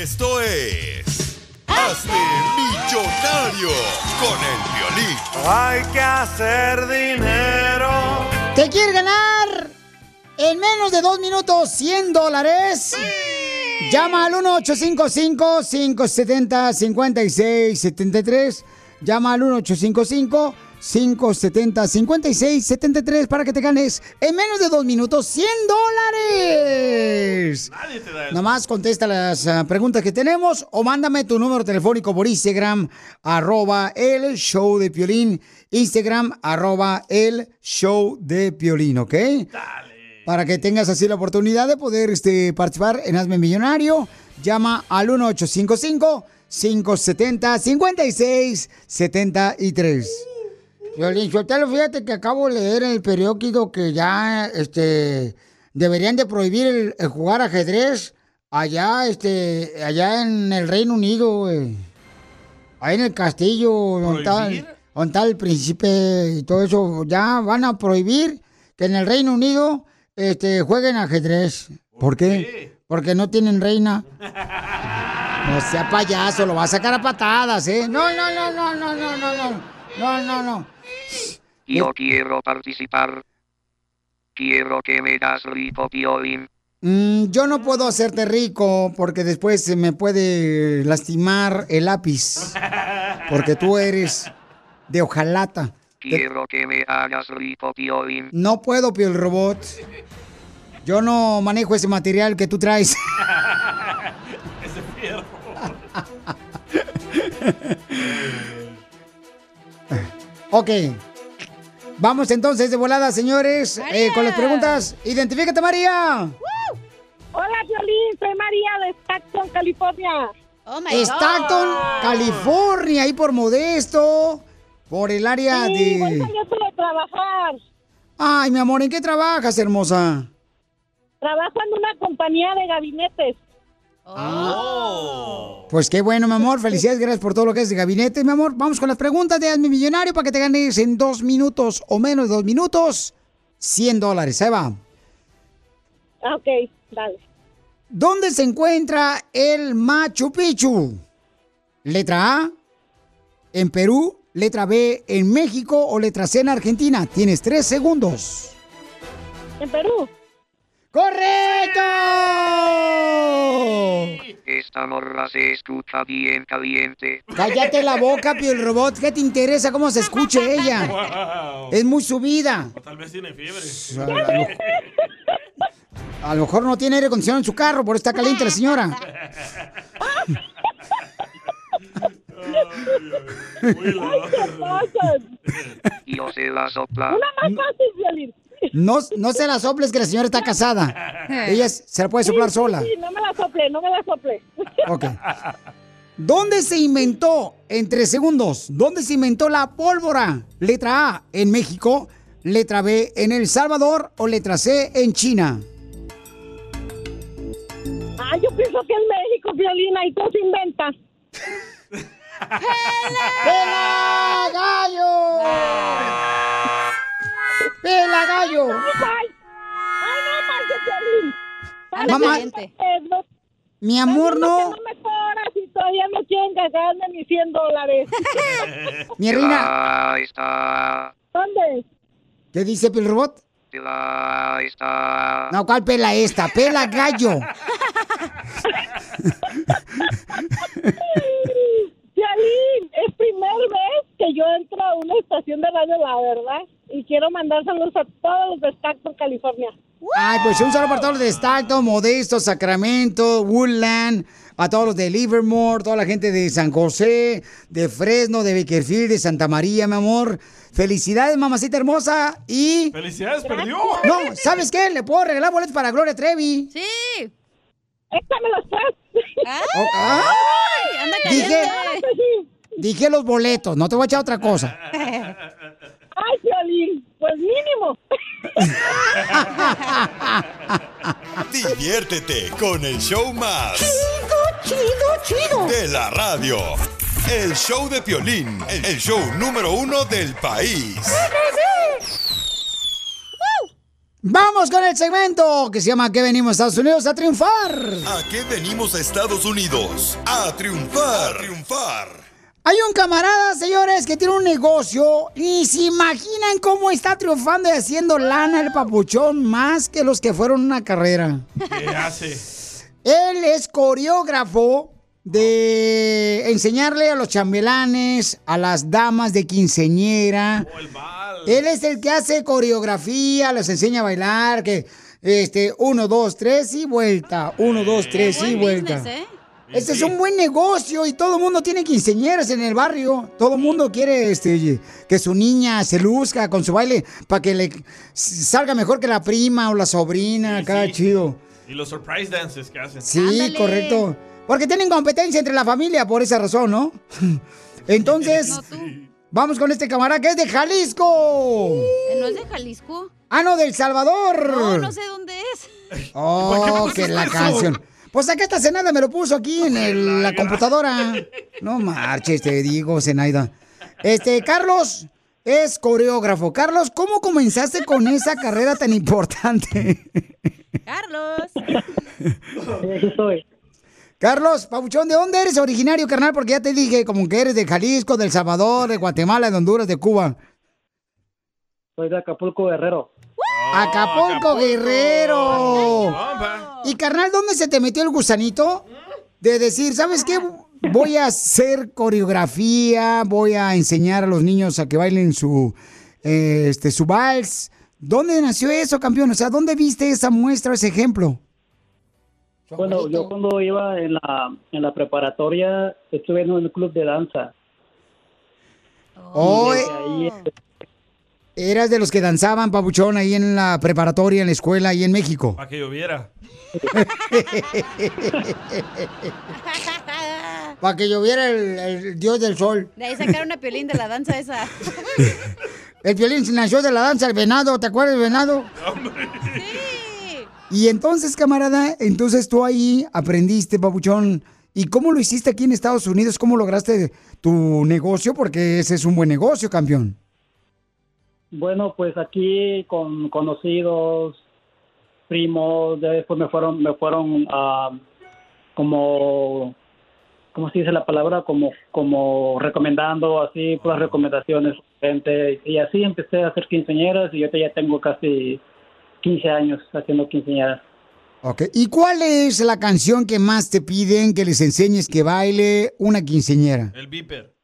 Esto es. Hazte millonario con el violín. Hay que hacer dinero. ¿Te quieres ganar en menos de dos minutos 100 dólares? Llama al 1-855-570-5673. Llama al 1-855-570-5673 para que te ganes en menos de dos minutos 100 dólares. Nadie te da eso. Nomás contesta las ah, preguntas que tenemos o mándame tu número telefónico por Instagram, arroba el show de Piolín. Instagram, arroba el show de Piolín, ¿ok? Para que tengas así la oportunidad de poder este, participar en Hazme Millonario, llama al 1855-570-5673. Piolín, Sotelo, fíjate que acabo de leer en el periódico que ya este, deberían de prohibir el, el jugar ajedrez allá, este, allá en el Reino Unido, güey. Ahí en el castillo, donde está, ¿Prohibir? donde está el príncipe y todo eso, ya van a prohibir que en el Reino Unido este, jueguen ajedrez. ¿Por qué? Porque no tienen reina. No sea payaso, lo va a sacar a patadas, ¿eh? No, no, no, no, no, no. No, no, no. Yo quiero participar. Quiero que me das rico, Piolín. Mm, yo no puedo hacerte rico porque después se me puede lastimar el lápiz. Porque tú eres de hojalata. Quiero que me hagas rico, Piolín. No puedo, Pio el Robot. Yo no manejo ese material que tú traes. Ese fierro. ok. Vamos entonces de volada, señores, eh, con las preguntas. Identifícate, María. Hola, Violín, soy María de Stockton, California. Oh Stockton, California, ahí por Modesto, por el área Sí, de... voy de trabajar. Ay, mi amor, ¿en qué trabajas, hermosa? Trabajo en una compañía de gabinetes. Pues qué bueno, mi amor. Felicidades, gracias por todo lo que es de gabinete, mi amor. Vamos con las preguntas de Hazme Millonario para que te ganes en dos minutos o menos de dos minutos 100 dólares. Ahí va. Ah, Ok, dale. ¿Dónde se encuentra el Machu Picchu? Letra A, en Perú. Letra B, en México. O letra C, en Argentina. Tienes tres segundos. En Perú. ¡Correcto! Esta morra se escucha bien caliente. Cállate la boca, Pio el Robot. ¿Qué te interesa cómo se escuche ella? Wow. Es muy subida. O tal vez tiene fiebre. A lo, a lo mejor no tiene aire acondicionado en su carro, por está caliente la señora. Yo se la sopla. Una más fácil, Violín. No, no se la soples que la señora está casada. Ella se la puede soplar Sí, sola. Sí, no me la sople, no me la sople. Ok. ¿Dónde se inventó, en tres segundos, dónde se inventó la pólvora? Letra A, en México. Letra B, en El Salvador. O letra C, en China. Ah, yo pienso que en México, Violín, ahí todo se inventa. ¡Pela gallo! ¡Pela gallo! ¡Ay, no, Violín! Dale, Mamá. no- Mi amor, no. no mejoras y todavía no quieren gagarme mis 100 dólares. Mi reina. Ahí está. ¿Dónde? ¿Qué dice el robot? No, ¿cuál pela esta? Pela gallo. Piolín, es primera vez que yo entro a una estación de radio, la verdad. Y quiero mandar saludos a todos los de Stockton, California. Ay, pues un saludo para todos los de Stockton, Modesto, Sacramento, Woodland, a todos los de Livermore, toda la gente de San José, de Fresno, de Bakerfield, de Santa María, mi amor. Felicidades, mamacita hermosa. Y. ¡Felicidades, perdió! No, ¿sabes qué? Le puedo regalar boletos para Gloria Trevi. Sí. Échame los tres. ¡Ay! anda Dije, dije los boletos, no te voy a echar otra cosa. Ay, Piolín, pues mínimo. Diviértete con el show más. Chido, chido, chido. De la radio. El show de Piolín, el show número uno del país. Vamos con el segmento que se llama ¿Qué venimos a Estados Unidos a triunfar? ¿A qué venimos a Estados Unidos? A triunfar. A triunfar. Hay un camarada, señores, que tiene un negocio y se imaginan cómo está triunfando y haciendo lana el papuchón más que los que fueron una carrera. ¿Qué hace? Él es coreógrafo de enseñarle a los chambelanes, a las damas de quinceñera. Él es el que hace coreografía, los enseña a bailar, que este, uno, dos, tres y vuelta. Uno, dos, tres y vuelta. Este es un buen negocio y todo el mundo tiene quinceñeras en el barrio. Todo el mundo quiere este, que su niña se luzca con su baile para que le salga mejor que la prima o la sobrina. Acá, chido. Y los surprise dances que hacen. Sí, correcto. Porque tienen competencia entre la familia por esa razón, ¿no? Entonces, vamos con este camarada que es de Jalisco. ¿No es de Jalisco? Ah, no, del Salvador. No, no sé dónde es. Oh, que la canción. Pues acá está Zenaida, me lo puso aquí en el- la computadora. No marches, te digo, Zenaida. Este, Carlos es coreógrafo. Carlos, ¿cómo comenzaste con esa carrera tan importante? Carlos. aquí estoy. Carlos, Pabuchón, ¿de dónde eres originario, carnal? Porque ya te dije, como que eres de Jalisco, del Salvador, de Guatemala, de Honduras, de Cuba. Soy de Acapulco, Guerrero. Acapulco, Guerrero. Y carnal, ¿dónde se te metió el gusanito? De decir, ¿sabes qué? Voy a hacer coreografía, voy a enseñar a los niños a que bailen su, eh, este, su vals. ¿Dónde nació eso, campeón? O sea, ¿dónde viste esa muestra, ese ejemplo? Bueno, yo cuando iba en la, en la preparatoria estuve en un club de danza. Oh, Y eh, ahí, eras de los que danzaban, Pabuchón, ahí en la preparatoria, en la escuela, ahí en México. Para que lloviera. Para que lloviera el, el dios del sol. De ahí sacaron a Piolín de la danza esa. El violín nació de la danza del venado, ¿te acuerdas del venado? Y entonces, camarada, entonces tú ahí aprendiste, papuchón. ¿Y cómo lo hiciste aquí en Estados Unidos? ¿Cómo lograste tu negocio? Porque ese es un buen negocio, campeón. Bueno, pues aquí con conocidos, primos, ya después me fueron, me fueron ah, como, ¿cómo se dice la palabra? Como, como recomendando, así, puras recomendaciones, gente. Y así empecé a hacer quinceañeras y yo ya tengo casi 15 años haciendo quinceañeras. Ok. ¿Y cuál es la canción que más te piden que les enseñes que baile una quinceñera? El beeper.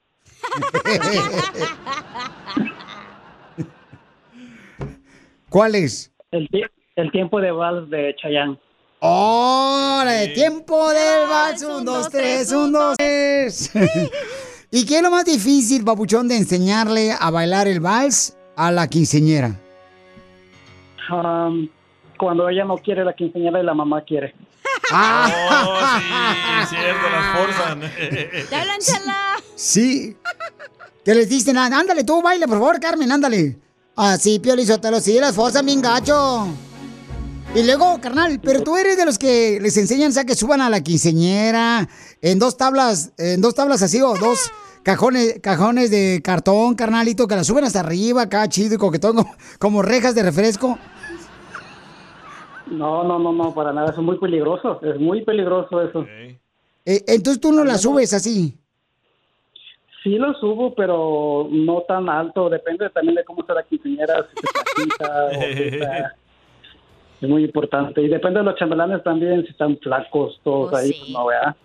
¿Cuál es? El, el tiempo de vals de Chayanne. ¡Hora de tiempo del vals! Un, dos, tres, un, dos, tres. ¿Y qué es lo más difícil, papuchón, de enseñarle a bailar el vals a la quinceñera? Um, cuando ella no quiere la quinceañera y la mamá quiere. Oh, sí, cierto, las forzan. ¡Ya hablan, chala! Sí. Que les dicen, "Ah, ándale tú, baile, por favor, Carmen, ándale. Así, Pio Lizotelo, sí, las forzan bien gacho. Y luego, carnal, pero tú eres de los que les enseñan, o sea, que suban a la quinceñera en dos tablas, en dos tablas así, o dos cajones, cajones de cartón, carnalito, que la suben hasta arriba, acá chido y coquetón, como, como rejas de refresco. No, no, no, no, para nada, eso es muy peligroso, es muy peligroso eso. Eh, entonces tú no la subes así. Sí lo subo, pero no tan alto, depende también de cómo está la quinceañera, si está flaquita o si está... Es muy importante. Y depende de los chambelanes también, si están flacos todos ahí, pues no, ¿verdad?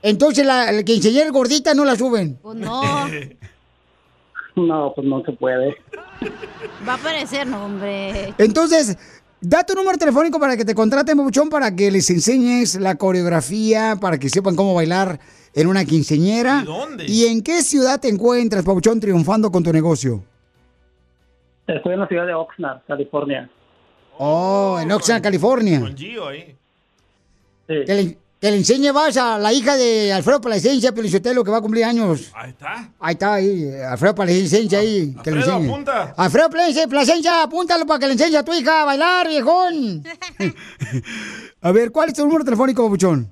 Entonces la, la quinceañera gordita no la suben. Pues no. No, pues no se puede. Va a aparecer, no, hombre. Entonces, da tu número telefónico para que te contraten, Papuchón, para que les enseñes la coreografía, para que sepan cómo bailar en una quinceañera. ¿Y dónde? ¿Y en qué ciudad te encuentras, Papuchón, triunfando con tu negocio? Estoy en la ciudad de Oxnard, California. Oh, en Oxnard, California. Con Gio ahí. Que le, que le enseñe vas a la hija de Alfredo Palacencia, Pelizotelo, que va a cumplir años. Ahí está. Ahí está, ahí, Alfredo Plasencia ahí. Que le Alfredo, enseñe. apunta. Alfredo Plasencia, Plasencia, apúntalo para que le enseñe a tu hija a bailar, viejón. a ver, ¿cuál es tu número telefónico, Papuchón?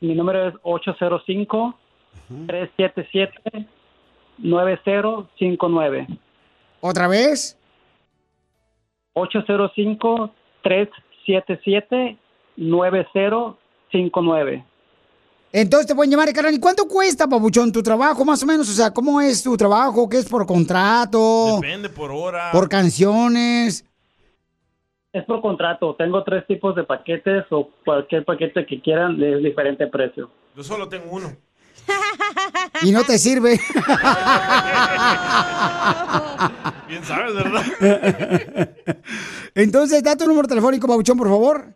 Mi número es 805-377-9059. ¿Otra vez? 805-377-9059. Entonces te pueden llamar, carnal. ¿Y cuánto cuesta, Papuchón, tu trabajo, más o menos? O sea, ¿cómo es tu trabajo? ¿Qué es por contrato? Depende por hora. ¿Por canciones? Es por contrato. Tengo tres tipos de paquetes o cualquier paquete que quieran de diferente precio. Yo solo tengo uno. Y no te sirve. Bien sabes, ¿verdad? Entonces, da tu número telefónico, Papuchón, por favor.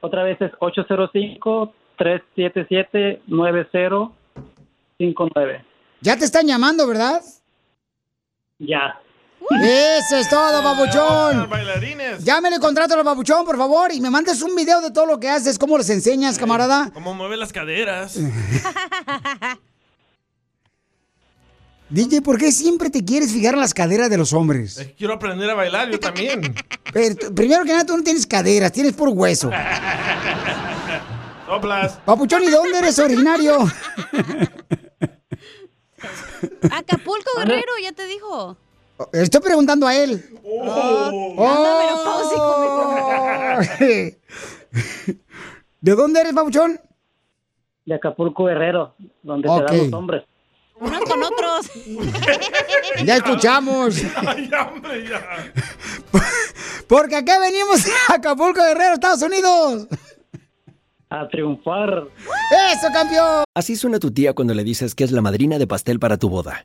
Otra vez es 805-377-9059. Ya te están llamando, ¿verdad? Ya. Eso es todo, papuchón. bailarines. Llámele contrato al papuchón, por favor, y me mandes un video de todo lo que haces, cómo les enseñas, camarada. ¿Cómo mueve las caderas? DJ, ¿por qué siempre te quieres fijar en las caderas de los hombres? Es que quiero aprender a bailar yo también. Pero, primero que nada, tú no tienes caderas, tienes por hueso. Soplas. Papuchón, ¿y de dónde eres originario? Acapulco, Guerrero, ya te dijo. Estoy preguntando a él. Oh, anda ¿De dónde eres, Papuchón? De Acapulco Guerrero, donde Ok. se dan los hombres. Unos con otros. Ya escuchamos. Ay, hombre, ya. Porque acá venimos a Acapulco Guerrero, Estados Unidos. A triunfar. ¡Eso, campeón! Así suena tu tía cuando le dices que es la madrina de pastel para tu boda.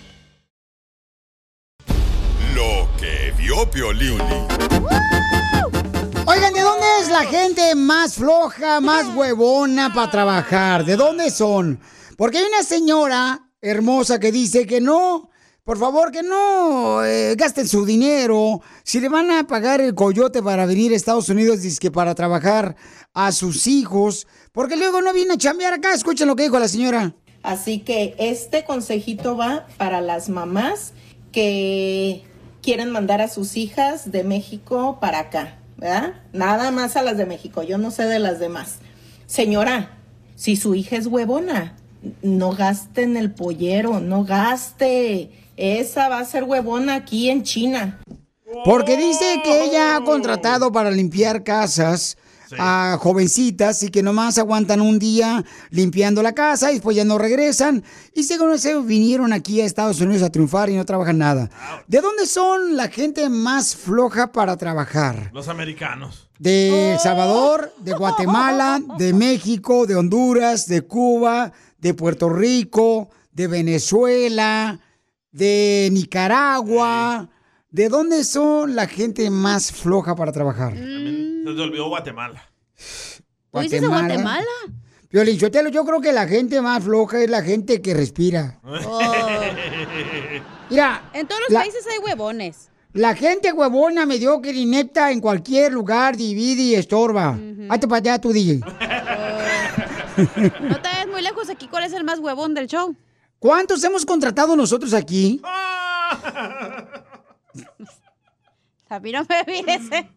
Vio Piolín. Oigan, ¿de dónde es la gente más floja, más huevona para trabajar? ¿De dónde son? Porque hay una señora hermosa que dice que no, por favor, que no eh, gasten su dinero. Si le van a pagar el coyote para venir a Estados Unidos, dice que para trabajar a sus hijos, porque luego no viene a chambear acá. Escuchen lo que dijo la señora. Así que este consejito va para las mamás que quieren mandar a sus hijas de México para acá, ¿verdad? Nada más a las de México, yo no sé de las demás. Señora, si su hija es huevona, no gaste en el pollero, no gaste. Esa va a ser huevona aquí en China. Porque dice que ella ha contratado para limpiar casas a jovencitas y que nomás aguantan un día limpiando la casa y después ya no regresan. Y según eso vinieron aquí a Estados Unidos a triunfar y no trabajan nada. ¿De dónde son la gente más floja para trabajar? Los americanos. De El Salvador, de Guatemala, de México, de Honduras, de Cuba, de Puerto Rico, de Venezuela, de Nicaragua. ¿De dónde son la gente más floja para trabajar? Se te olvidó Guatemala. ¿Tú dices de Guatemala? Sotelo, yo creo que la gente más floja es la gente que respira. Mira. En todos los la- países hay huevones. La gente huevona, mediocre, inepta, en cualquier lugar divide y estorba. Hazte para allá, tu DJ. No te vayas muy lejos aquí. ¿Cuál es el más huevón del show? ¿Cuántos hemos contratado nosotros aquí? A mí no me viese.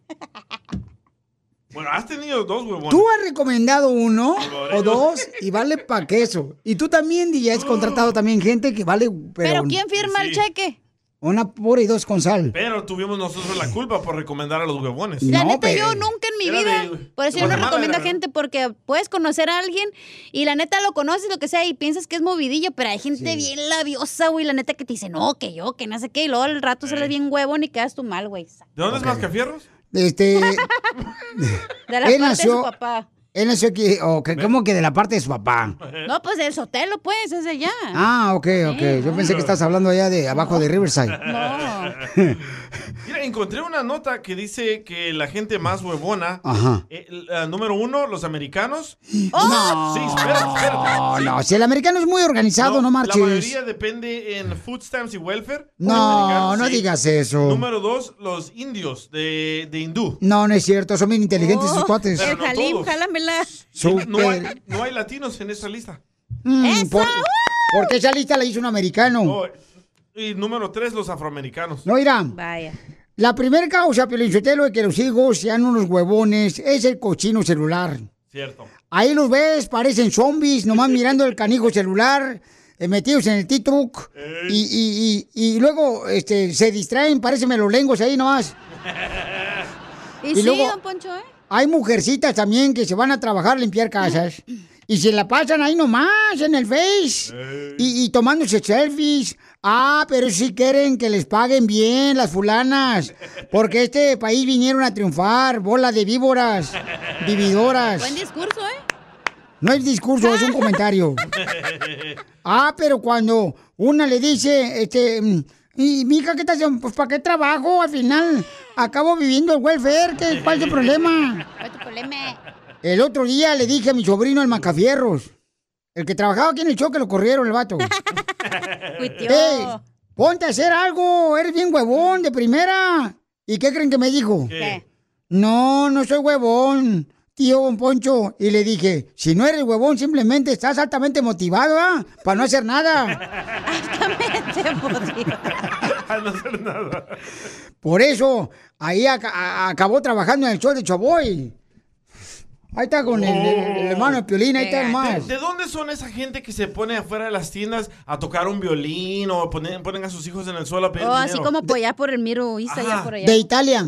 Bueno, has tenido dos huevones. Tú has recomendado uno o dos y vale pa' queso. Y tú también, DJ, has contratado también gente que vale, pero... ¿Pero quién firma el cheque? Una pura y dos con sal. Pero tuvimos nosotros la culpa por recomendar a los huevones. La neta, yo nunca en mi Era vida. de- por eso yo no recomiendo a gente porque puedes conocer a alguien y la neta lo conoces, lo que sea, y piensas que es movidillo, pero hay gente bien labiosa, güey. La neta que te dice, no, que yo, que no sé qué, y luego al rato sales bien huevón y quedas tú mal, güey. ¿De dónde es Mascafierros? Este... De la él parte nació... de su papá. Él nació aquí, o que, ¿cómo que de la parte de su papá? No, pues del Sotelo, pues, es de allá. Ah, ok, ok. Yo pensé que estás hablando allá de abajo de Riverside. Mira, encontré una nota que dice que la gente más huevona, Ajá. eh, la número uno, los americanos. No. Sí, espérate, espérate. No, no, si el americano es muy organizado, no, La marches. mayoría depende en food stamps y welfare. No, no sí. digas eso. Número dos, los indios de, de hindú. No, no es cierto, son bien inteligentes esos cuates. Pero El no Jalim, todos. No hay, no hay latinos en esa lista. Mm, por- porque esa lista la hizo un americano. Y número tres, los afroamericanos. No, irán. Vaya. La primera causa, Pelichotelo, de que los hijos sean unos huevones es el cochino celular. Cierto. Ahí los ves, parecen zombies, nomás mirando el canijo celular, eh, metidos en el T-Truck. Y, y, y, y luego este, se distraen, parecen melolengos ahí nomás. Y, Y sí, luego- don Poncho, ¿eh? Hay mujercitas también que se van a trabajar a limpiar casas. Y se la pasan ahí nomás en el Face. Y, y tomándose selfies. Ah, pero sí quieren que les paguen bien las fulanas. Porque este país vinieron a triunfar. Bola de víboras. Vividoras. Buen discurso, ¿eh? No es discurso, es un comentario. Ah, pero cuando una le dice, este, y mija, ¿qué estás haciendo? Pues ¿para qué trabajo? Al final acabo viviendo el welfare, ¿qué, ¿cuál es el problema? ¿Cuál es tu problema? El otro día le dije a mi sobrino el Macafierros, el que trabajaba aquí en el show, que lo corrieron el vato. Cuitió. Ey, ponte a hacer algo, eres bien huevón de primera. ¿Y qué creen que me dijo? ¿Qué? No, no soy huevón, tío Don Poncho. Y le dije, si no eres huevón, simplemente estás altamente motivado, ¿ah? Para no hacer nada. A no hacer nada. Por eso, ahí a- acabó trabajando en el show de Choboy. Ahí está con el, el- el hermano de Piolín, ahí está ¿De, más. de dónde son esa gente que se pone afuera de las tiendas a tocar un violín o ponen, ponen a sus hijos en el suelo a pedir Oh, así dinero? como por allá por el Miro, Isa, allá por allá. De Italia,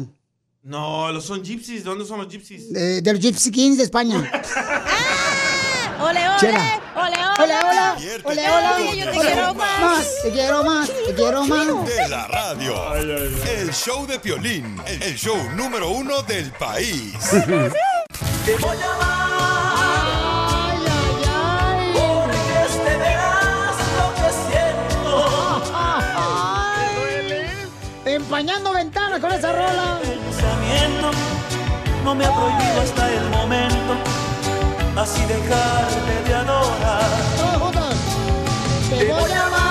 No, los son gypsies. ¿De dónde son los gypsies? de, de los Gypsy Kings de España. ¡Ole, ole! Chela. ¡Ole, ole! Hola, hola. Hola, hola. Oye, yo te quiero más. Te quiero más, te quiero más. De la radio. El show de Piolín. El show número uno del país. Te voy a amar. Porque este verás lo que siento. Empañando ventanas con esa rola. No me ha prohibido hasta el momento así dejarme de adorar. Te voy a amar.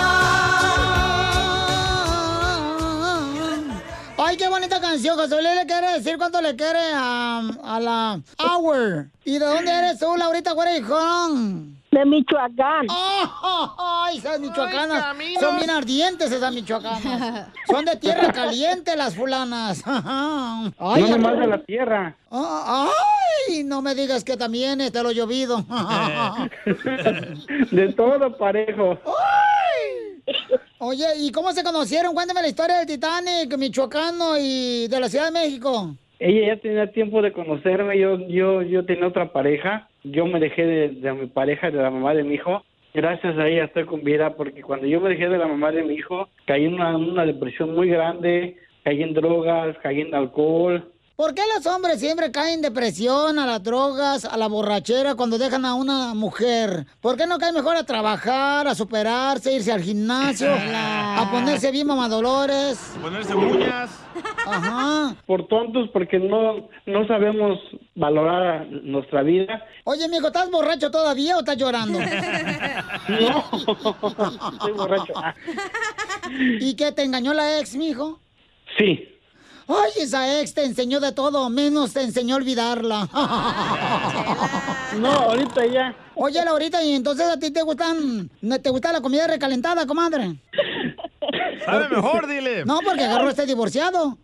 Ay, qué bonita canción. José Luis le quiere decir cuánto le quiere a, a la Hour. ¿Y de dónde eres tú, Laurita Guarejón? De Michoacán. Ay, esas michoacanas. Son bien ardientes esas michoacanas. Son de tierra caliente las fulanas. Ay, no nomás de la tierra. Ah, Ay, no me digas que también te lo llovido. De todo parejo. Oye, ¿y cómo se conocieron? Cuéntame la historia del Titanic, michoacano y de la Ciudad de México. Ella ya tenía tiempo de conocerme, yo, yo, yo tenía otra pareja, yo me dejé de, de mi pareja, de la mamá de mi hijo, gracias a ella estoy con vida, porque cuando yo me dejé de la mamá de mi hijo, caí en una, una depresión muy grande, caí en drogas, caí en alcohol, ¿Por qué los hombres siempre caen en depresión, a las drogas, a la borrachera cuando dejan a una mujer? ¿Por qué no caen mejor a trabajar, a superarse, irse al gimnasio, a ponerse bien mamadolores? Ponerse uñas. Ajá. por tontos, porque no, no sabemos valorar nuestra vida. Oye, mijo, ¿estás borracho todavía o estás llorando? No, estoy borracho. ¿Y qué, te engañó la ex, mijo? Sí. Ay, esa ex te enseñó de todo, menos te enseñó a olvidarla. No, ahorita ya. Oye, Laurita, ¿y entonces a ti te gustan, te gusta la comida recalentada, comadre? Sabe mejor, dile. No, porque agarró este divorciado.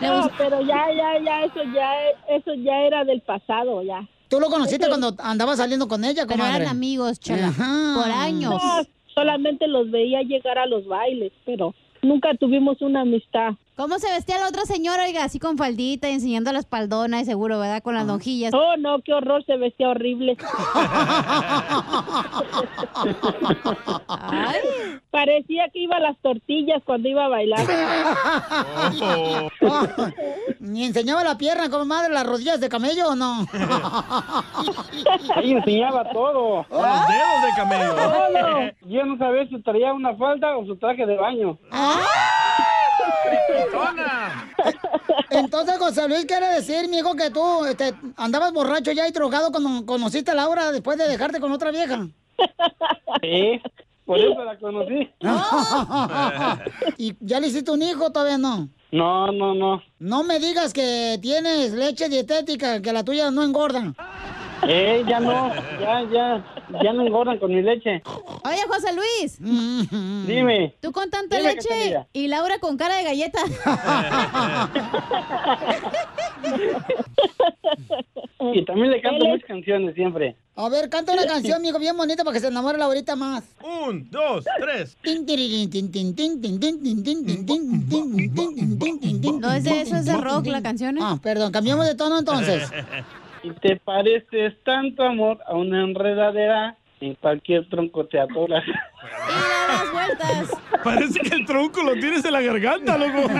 No, pero ya, ya, ya, eso ya, eso ya era del pasado, ya. ¿Tú lo conociste cuando andabas saliendo con ella, Pero comadre? eran amigos, Chela, por No, solamente los veía llegar a los bailes, pero nunca tuvimos una amistad. ¿Cómo se vestía la otra señora, oiga, así con faldita y enseñando la espaldona, y seguro, ¿verdad? Con las lonjillas. Oh, no, qué horror, se vestía horrible. Parecía que iba a las tortillas cuando iba a bailar. Ni enseñaba la pierna, comadre, las rodillas de camello, ¿o no? Ahí enseñaba todo. Los dedos de camello. Todo. Yo no sabía si traía una falda o su traje de baño. Entonces, José Luis quiere decir, mijo, que tú este, andabas borracho ya y drogado cuando conociste a Laura después de dejarte con otra vieja. Sí, por eso la conocí. ¿Y ya le hiciste un hijo todavía no? No, no, no. No me digas que tienes leche dietética, que la tuya no engorda. Eh, ya no, ya, ya, ya no engordan con mi leche. Oye, José Luis. Dime. Tú con tanta leche y Laura con cara de galleta. y también le canto mis canciones siempre. A ver, canta una canción, amigo, bien bonita para que se enamore Laurita más. Un, dos, tres. No es de eso, es de rock la canción. Ah, perdón, cambiamos de tono entonces. Y te pareces tanto amor a una enredadera, en cualquier tronco te atoras. das vueltas. Parece que el tronco lo tienes en la garganta, loco.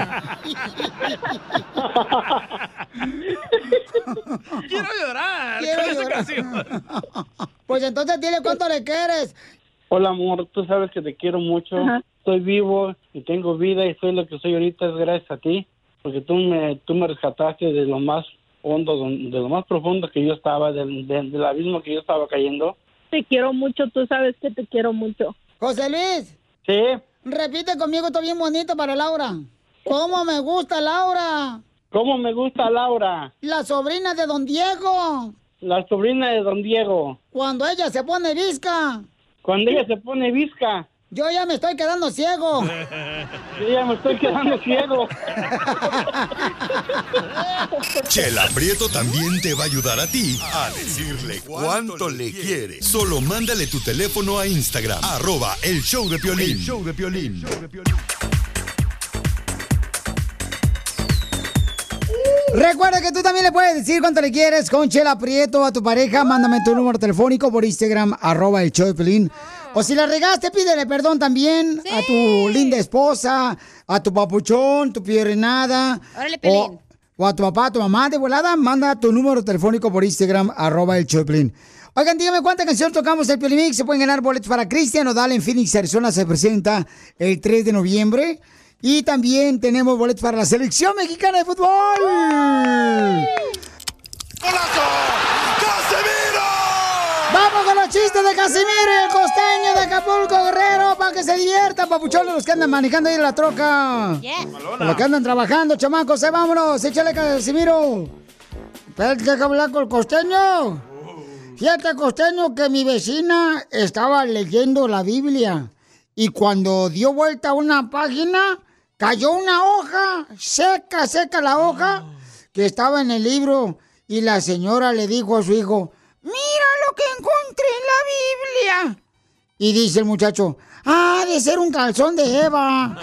Quiero llorar Quiero con esa llorar. canción. Pues entonces dile cuánto le quieres. Hola amor, tú sabes que te quiero mucho. Estoy vivo y tengo vida y soy lo que soy ahorita es gracias a ti, porque tú me, tú me rescataste de lo más hondo, de lo más profundo que yo estaba, del, del- del abismo que yo estaba cayendo. Te quiero mucho, tú sabes que te quiero mucho. José Luis. Sí. Repite conmigo, esto bien bonito para Laura. ¿Cómo me gusta Laura? ¿Cómo me gusta Laura? La sobrina de don Diego. La sobrina de don Diego. Cuando ella se pone visca. Cuando ella se pone visca. Yo ya me estoy quedando ciego. Yo ya me estoy quedando ciego. Chela Prieto también te va a ayudar a ti a decirle cuánto le quiere. Solo mándale tu teléfono a Instagram, arroba el show de Piolín. El show de Piolín. Recuerda que tú también le puedes decir cuánto le quieres con Chela Prieto a tu pareja. Mándame tu número telefónico por Instagram, arroba el show de Pelín. O si la regaste, pídele perdón también a tu linda esposa, a tu papuchón, tu nada. Órale, o, Pelín. o a tu papá, a tu mamá de volada, manda tu número telefónico por Instagram, arroba el Pelín. Oigan, dígame cuánta canción tocamos el Pelín Mix. Se pueden ganar boletos para Cristian Odal en Phoenix, Arizona. Se presenta el 3 de noviembre. Y también tenemos boletos para la selección mexicana de fútbol. Vamos con los chistes de Casimiro y el costeño de Acapulco Guerrero para que se diviertan, papuchones, los que andan manejando ahí en la troca. Los que andan trabajando, chamacos, eh, vámonos, échale Casimiro. Espérate, deja hablar con el costeño. Fíjate, costeño, que mi vecina estaba leyendo la Biblia y cuando dio vuelta a una página, cayó una hoja, seca, seca la hoja, que estaba en el libro y la señora le dijo a su hijo, mira lo que encontré en la Biblia. Y dice el muchacho, ah, de ser un calzón de Eva.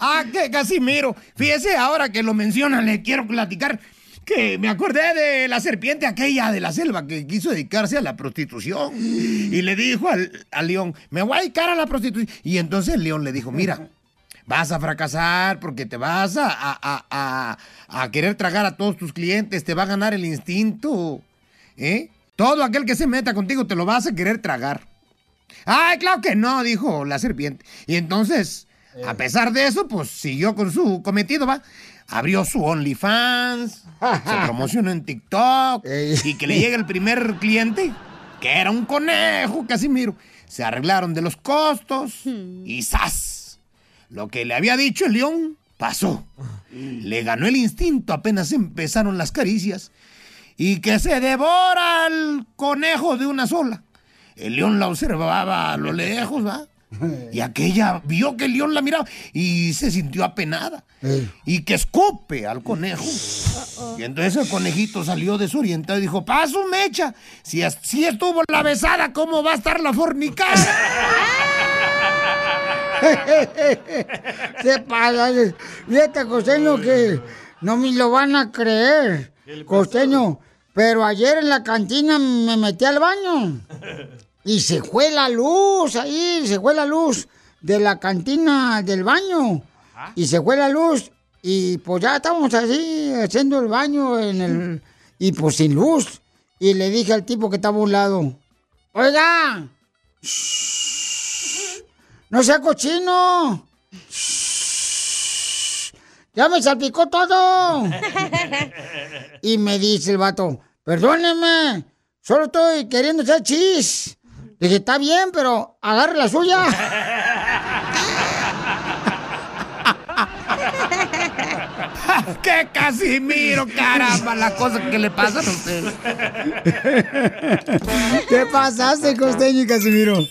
ah, que Casimiro. Fíjese, ahora que lo mencionan, le quiero platicar que me acordé de la serpiente aquella de la selva que quiso dedicarse a la prostitución. Y le dijo al, al león, me voy a dedicar a la prostitución. Y entonces el león le dijo, mira, vas a fracasar porque te vas a, a- a- a- querer tragar a todos tus clientes, te va a ganar el instinto. ¿Eh? Todo aquel que se meta contigo te lo vas a querer tragar. Ay, claro que no, dijo la serpiente. Y entonces, a pesar de eso, pues siguió con su cometido, ¿va? Abrió su OnlyFans, se promocionó en TikTok y que le llegue el primer cliente, que era un conejo, Casimiro. Se arreglaron de los costos y ¡zas! Lo que le había dicho el león pasó. Le ganó el instinto apenas empezaron las caricias y que se devora al conejo de una sola. el león la observaba a lo lejos, ¿va? Y aquella vio que el león la miraba y se sintió apenada. Y que escupe al conejo. Y entonces el conejito salió desorientado y dijo, paso mecha, si así estuvo la besada, ¿cómo va a estar la fornicada? Se pasa. Fíjate, costeño, que no me lo van a creer. Costeño, pero ayer en la cantina me metí al baño. Y se fue la luz ahí, se fue la luz de la cantina del baño. Y se fue la luz. Y pues ya estábamos así haciendo el baño en el. Y pues sin luz. Y le dije al tipo que estaba a un lado: Oiga, shh, no sea cochino. Shh, Ya me salpicó todo. Y me dice el vato, perdóneme, solo estoy queriendo echar chis. Le dije, está bien, pero agarre la suya. ¡Qué Casimiro, caramba! Las cosas que le pasan a usted. ¿Qué pasaste, costeño y Casimiro?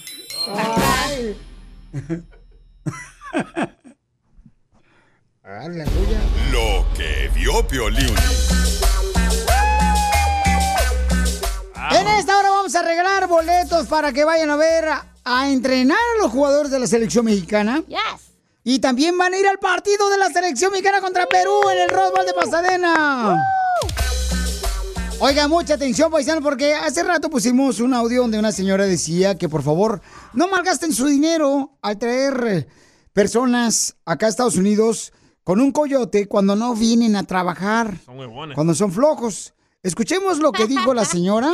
Lo que vio Piolín. En esta hora vamos a regalar boletos para que vayan a ver a, a entrenar a los jugadores de la selección mexicana. Y también van a ir al partido de la selección mexicana contra Perú en el Rose Bowl de Pasadena. Oiga, mucha atención, paisano, porque hace rato pusimos un audio donde una señora decía que por favor no malgasten su dinero al traer eh, personas acá a Estados Unidos con un coyote cuando no vienen a trabajar, Son huevones. cuando son flojos. Escuchemos lo que dijo la señora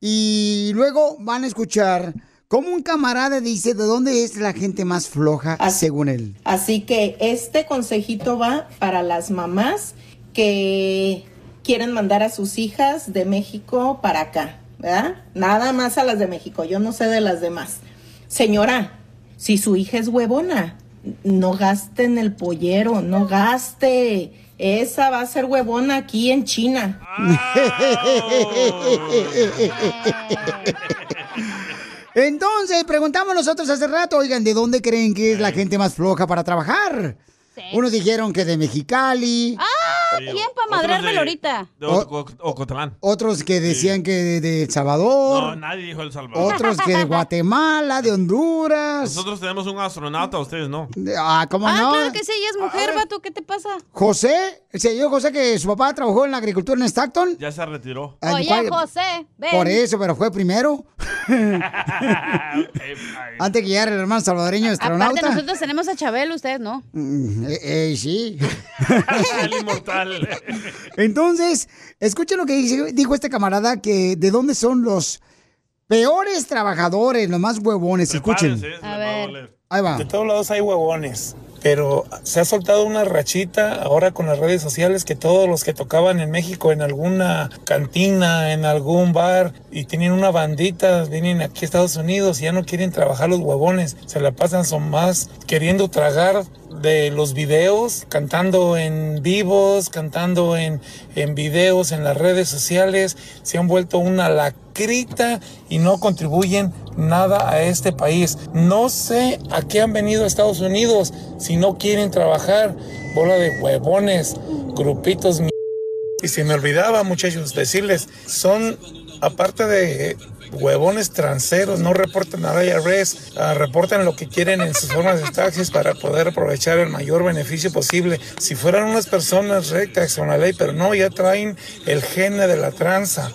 y luego van a escuchar cómo un camarada dice de dónde es la gente más floja, según él. Así que este consejito va para las mamás que quieren mandar a sus hijas de México para acá, ¿verdad? Nada más a las de México, yo no sé de las demás. Señora, si su hija es huevona, no gaste en el pollero, no gaste. Esa va a ser huevona aquí en China. Entonces, preguntamos nosotros hace rato, oigan, ¿de dónde creen que es la gente más floja para trabajar? Unos dijeron que de Mexicali, ¡Ah! ¿Quién para madrármelo ahorita? De Oco- Ocotlán. otros que decían que de, de El Salvador, No, nadie dijo El Salvador. otros que de Guatemala, de Honduras. Nosotros tenemos un astronauta, ustedes no. Ah, ¿cómo Ah, no? claro que sí, ella es mujer, vato, ¿qué te pasa? José, el señor José que su papá trabajó en la agricultura en Stockton. Ya se retiró. Oye. José, ven. Por eso, pero fue primero. Antes que llegara el hermano salvadoreño Aparte, astronauta. nosotros tenemos a Chabelo, ustedes no. Mm, eh, eh, sí. El inmortal. Entonces, escuchen lo que dice- dijo este camarada, que de dónde son los peores trabajadores, los más huevones. Escuchen. A ver. Ahí va. De todos lados hay huevones, pero se ha soltado una rachita ahora con las redes sociales que todos los que tocaban en México en alguna cantina, en algún bar y tienen una bandita, vienen aquí a Estados Unidos y ya no quieren trabajar los huevones, se la pasan son más queriendo tragar de los videos, cantando en vivos, cantando en, en videos en las redes sociales, se han vuelto una lacrita y no contribuyen nada a este país. No sé a qué han venido a Estados Unidos si no quieren trabajar. Bola de huevones, grupitos. Y se me olvidaba, muchachos, decirles, son, aparte de huevones transeros, no reportan a IRS, ah, reportan lo que quieren en sus formas de taxis para poder aprovechar el mayor beneficio posible. Si fueran unas personas rectas con la ley, pero no, ya traen el gene de la tranza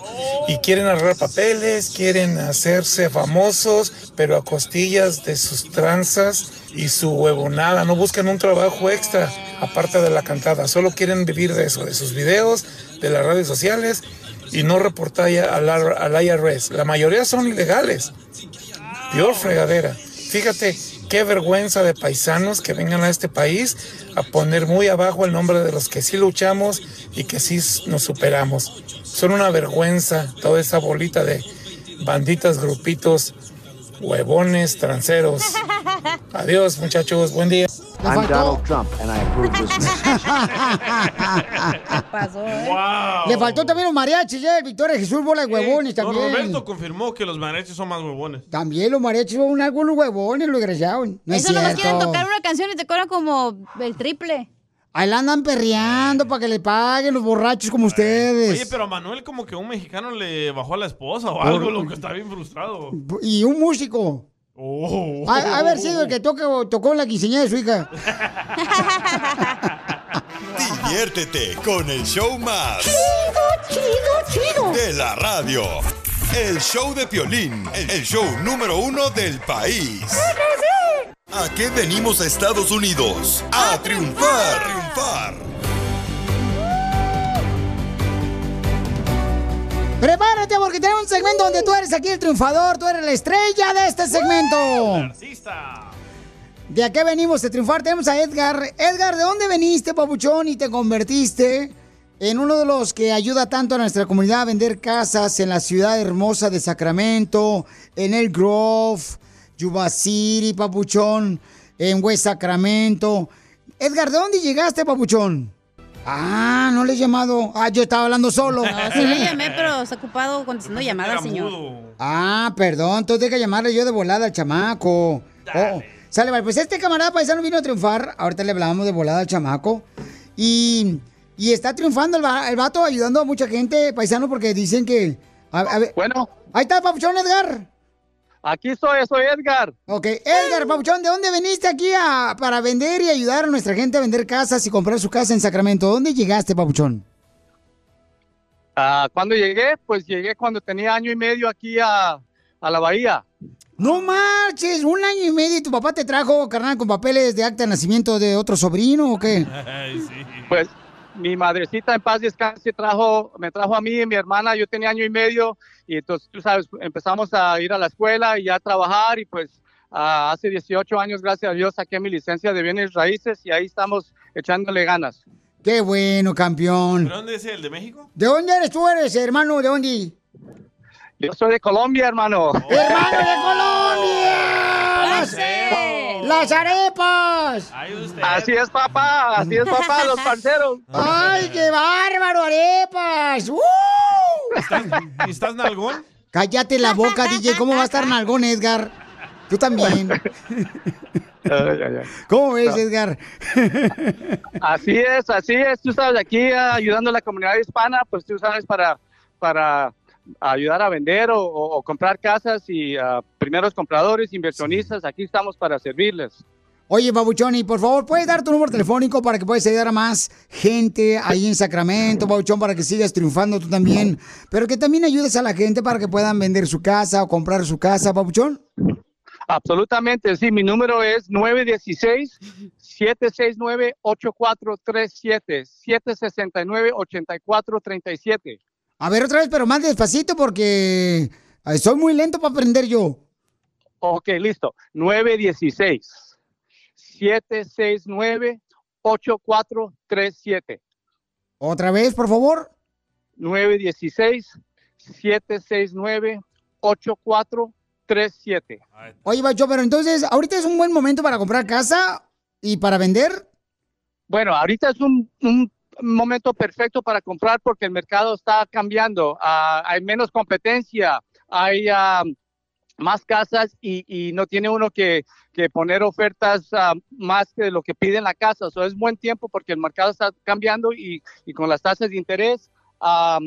y quieren arreglar papeles, quieren hacerse famosos, pero a costillas de sus tranzas y su huevonada. No buscan un trabajo extra aparte de la cantada, solo quieren vivir de eso, de sus videos, de las redes sociales y no reportar al, al IRS. La mayoría son ilegales. Peor fregadera. Fíjate qué vergüenza de paisanos que vengan a este país a poner muy abajo el nombre de los que sí luchamos y que sí nos superamos. Son una vergüenza toda esa bolita de banditas, grupitos, huevones, tranceros. Adiós muchachos, buen día. I'm faltó- Donald Trump, and I approve this pasó, ¿eh? Le faltó también los mariachis, ¿eh? Victoria Jesús Bola de huevones Don también. Roberto confirmó que los mariachis son más huevones. También los mariachis son algunos huevones, los desgraciados. No es Eso nomás cierto. quieren tocar una canción y te cobran como el triple. Ahí la andan perreando para que le paguen los borrachos como ustedes. Oye, pero a Manuel como que un mexicano le bajó a la esposa o Por- algo, lo que está bien frustrado. Y un músico. Oh. Ha, haber sido el que toca, tocó la quinceañera de su hija. Diviértete con el show más. Chido, chido, De la radio. El show de Piolín, el show número uno del país. ¿A qué venimos a Estados Unidos? A triunfar, triunfar. Prepárate porque tenemos un segmento donde tú eres aquí el triunfador, tú eres la estrella de este segmento. ¿De a qué venimos a triunfar? Tenemos a Edgar. Edgar, ¿de dónde veniste, papuchón, y te convertiste en uno de los que ayuda tanto a nuestra comunidad a vender casas en la ciudad hermosa de Sacramento, en El Grove, Yuba City, papuchón, en West Sacramento? Edgar, ¿de dónde llegaste, papuchón? Ah, no le he llamado. Ah, yo estaba hablando solo. No, sí le llamé, pero está ocupado contestando llamadas, señor. Ah, perdón, entonces que llamarle yo de volada al chamaco. Oh, sale, vale, pues este camarada paisano vino a triunfar. Ahorita le hablábamos de volada al chamaco. Y, y está triunfando el, va- el vato, ayudando a mucha gente, paisano, porque dicen que. bueno. Ahí está, Papuchón Edgar. Aquí estoy, soy Edgar. Ok, Edgar, Papuchón, ¿de dónde veniste aquí a- para vender y ayudar a nuestra gente a vender casas y comprar su casa en Sacramento? ¿Dónde llegaste, Papuchón? Ah, ¿Cuándo llegué? Pues llegué cuando tenía año y medio aquí a, a la bahía. No marches, un año y medio y tu papá te trajo, carnal, con papeles de acta de nacimiento de otro sobrino o qué? Pues mi madrecita en paz descanse trajo, me trajo a mí y mi hermana, yo tenía año y medio y entonces tú sabes, empezamos a ir a la escuela y ya a trabajar y pues hace 18 años, gracias a Dios, saqué mi licencia de bienes raíces y ahí estamos echándole ganas. Qué bueno, campeón. ¿De dónde es el de México? ¿De dónde eres tú, eres, hermano? ¿De dónde? Yo soy de Colombia, hermano. ¡Hermano de Colombia! ¡Las, las arepas! Así es, papá, así es, papá, los parceros. ¡Ay, qué bárbaro, arepas! ¡Uh! ¿Y estás nalgón? Cállate la boca, DJ. ¿Cómo va a estar nalgón, Edgar? Tú también. ¿Cómo ves, Edgar? Así es, así es. Tú sabes, aquí ah, ayudando a la comunidad hispana, pues tú sabes, para, para ayudar a vender o, o- comprar casas y ah, primeros compradores, inversionistas, aquí estamos para servirles. Oye, Babuchón, y por favor, ¿puedes dar tu número telefónico para que puedas ayudar a más gente ahí en Sacramento, Babuchón, para que sigas triunfando tú también? Pero que también ayudes a la gente para que puedan vender su casa o comprar su casa, Babuchón. Absolutamente, sí, mi número es 916-769-8437, 769-8437. A ver, otra vez, pero más despacito porque ay, soy muy lento para aprender yo. Ok, listo. 916-769-8437. Otra vez, por favor. 916-769-8437. Oye, Babuchón, pero entonces, ¿ahorita es un buen momento para comprar casa y para vender? Bueno, ahorita es un, un momento perfecto para comprar porque el mercado está cambiando. Ah, hay menos competencia, hay ah, más casas y, y no tiene uno que, poner ofertas ah, más que lo que pide en la casa. So, es buen tiempo porque el mercado está cambiando y, con las tasas de interés. ah,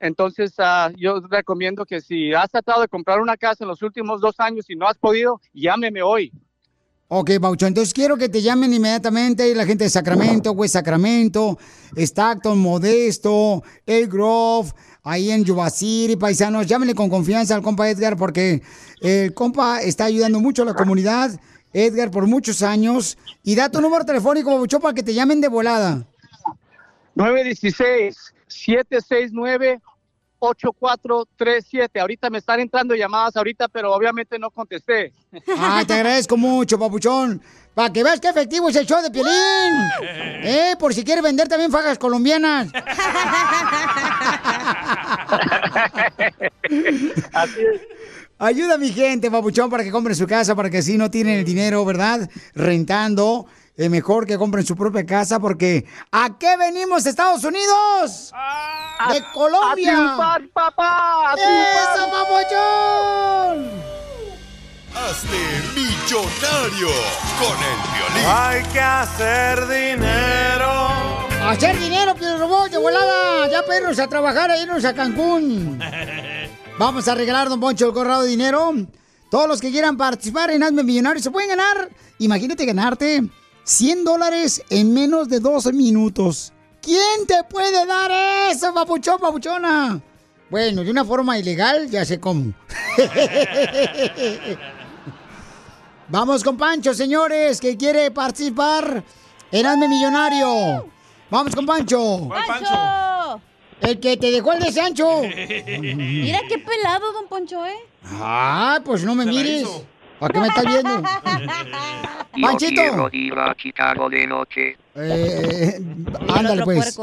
entonces, ah, yo recomiendo que si has tratado de comprar una casa en los últimos dos años y no has podido, llámeme hoy. Ok, Baucho, entonces quiero que te llamen inmediatamente la gente de Sacramento, West Sacramento, Stockton, Modesto, El Grove, ahí en Yuba City, paisanos. Llámenle con confianza al compa Edgar porque el compa está ayudando mucho a la comunidad, Edgar, por muchos años. Y da tu número telefónico, Baucho, para que te llamen de volada. 916-769-8437. Ahorita me están entrando llamadas ahorita, pero obviamente no contesté. Ah, te agradezco mucho, papuchón. Para que veas qué efectivo es el show de Piolín. Eh, por si quieres vender también fajas colombianas. Así es. Ayuda a mi gente, papuchón, para que compren su casa, para que así no tienen el dinero, ¿verdad? Rentando. Es mejor que compren su propia casa porque ¿a qué venimos Estados Unidos? De Colombia. a triunfar, papá, a ¡Eso, triunfar. papuchón! Hazte millonario con el violín. Hay que hacer dinero. Hacer dinero, Pio Robot, de volada. Ya para irnos a trabajar, a irnos a Cancún. Vamos a regalar, don Poncho, el corrado de dinero. Todos los que quieran participar en Hazme Millonario se pueden ganar. Imagínate ganarte 100 dólares en menos de 12 minutos. ¿Quién te puede dar eso, papuchón, papuchona? Bueno, de una forma ilegal, ya sé cómo. Vamos con Pancho, señores, que quiere participar en Hazme Millonario. Vamos con Pancho. ¡Pancho! El que te dejó el de Sancho. Mira qué pelado, don Poncho, ¿eh? Ah, pues no me mires. ¿Para qué me estás viendo? Yo Panchito. quiero ir a Chicago de noche. Eh, ándale, pues.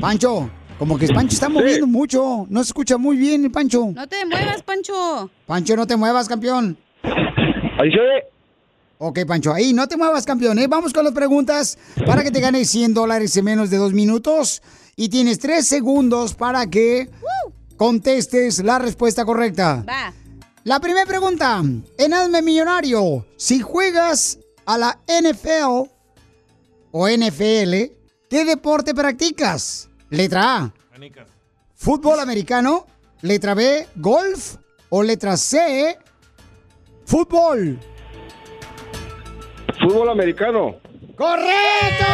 Pancho, como que Pancho está moviendo mucho. No se escucha muy bien el Pancho. No te muevas, Pancho. Pancho, no te muevas, campeón. Ahí se ve. Ok, Pancho, ahí no te muevas, campeón. ¿eh? Vamos con las preguntas para que te ganes 100 dólares en menos de dos minutos. Y tienes tres segundos para que contestes la respuesta correcta. Va. La primera pregunta, en Hazme Millonario, si juegas a la NFL o NFL, ¿qué deporte practicas? Letra A, fútbol americano, letra B, golf o letra C, fútbol. Fútbol americano. ¡Correcto!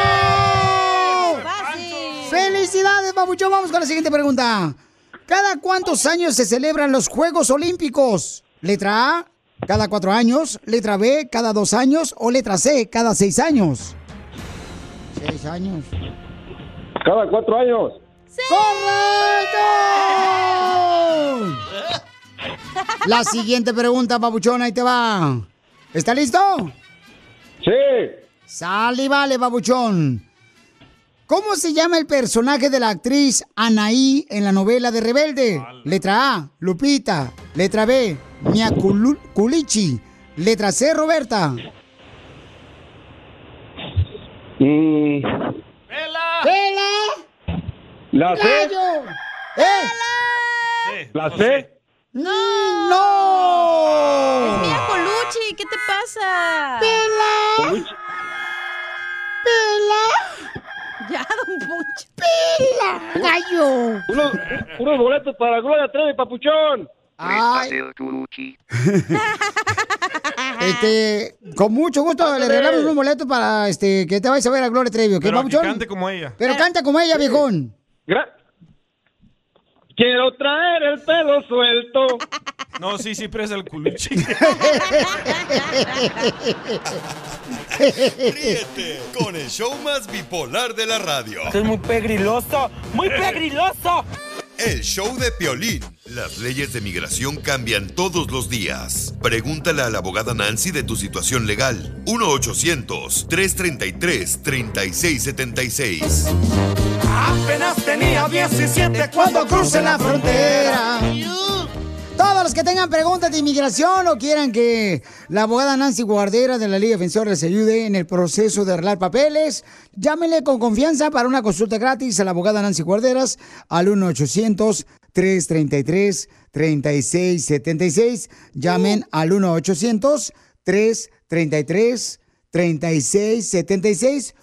¡Felicidades, babuchón! Vamos con la siguiente pregunta. ¿Cada cuántos años se celebran los Juegos Olímpicos? Letra A, cada cuatro años. Letra B, cada dos años. O letra C, cada seis años. Seis años. Cada cuatro años. ¡Correcto! La siguiente pregunta, babuchón, ahí te va. ¿Está listo? Sí. Sale y vale, babuchón. ¿Cómo se llama el personaje de la actriz Anaí en la novela de Rebelde? Letra A, Lupita. Letra B, Mia Culichi. Letra C, Roberta. Mm, ¡Pela! la C. ¿Eh? La C. ¡No! ¡No! Mira, Colucci, ¿qué te pasa? ¡Pela! Ya, don Poncho. ¡Pela! ¡Gallo! Unos, unos boletos para Gloria Trevi, papuchón. Ay. Este, con mucho gusto le regalamos un boleto para este que te vayas a ver a Gloria Trevi, ¿ok, Pero que papuchón? cante como ella. Pero canta como ella, viejón. Quiero traer el pelo suelto. No, sí, sí, presa el culuchi. Ríete con el show más bipolar de la radio. es muy pegriloso, muy pegriloso. El show de Piolín. Las leyes de migración cambian todos los días. Pregúntale a la abogada Nancy de tu situación legal. 1-800-333-3676. Apenas tenía 17 Cuando cruce la frontera. Todos los que tengan preguntas de inmigración o quieran que la abogada Nancy Guardera de la Liga Defensora les ayude en el proceso de arreglar papeles, llámenle con confianza para una consulta gratis a la abogada Nancy Guarderas al 1-800-333-3676. Llamen al 1-800-333-3676.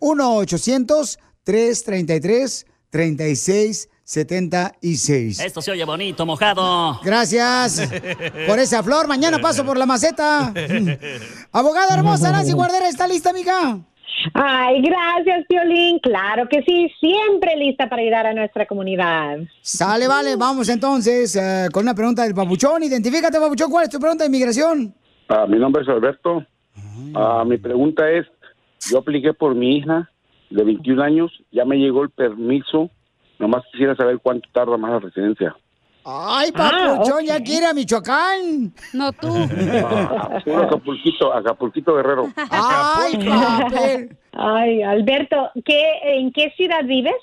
1-800-333-3676. Esto se oye bonito, mojado. Gracias por esa flor. Mañana paso por la maceta. Abogada hermosa, Nancy Guardera, ¿está lista, amiga? Ay, gracias, Piolín. Claro que sí, siempre lista para ayudar a nuestra comunidad. Sale, vale, vamos entonces eh, con una pregunta del papuchón. Identifícate, papuchón, ¿cuál es tu pregunta de inmigración? Ah, mi nombre es Alberto. Ah, mi pregunta es, yo apliqué por mi hija de 21 años, ya me llegó el permiso, nomás quisiera saber cuánto tarda más la residencia. Ay, papuchón, ya quiere a Michoacán. No tú. Ah, puro Acapulquito, Acapulquito Guerrero. Ay, papel. Ay, Alberto, ¿qué, ¿en qué ciudad vives?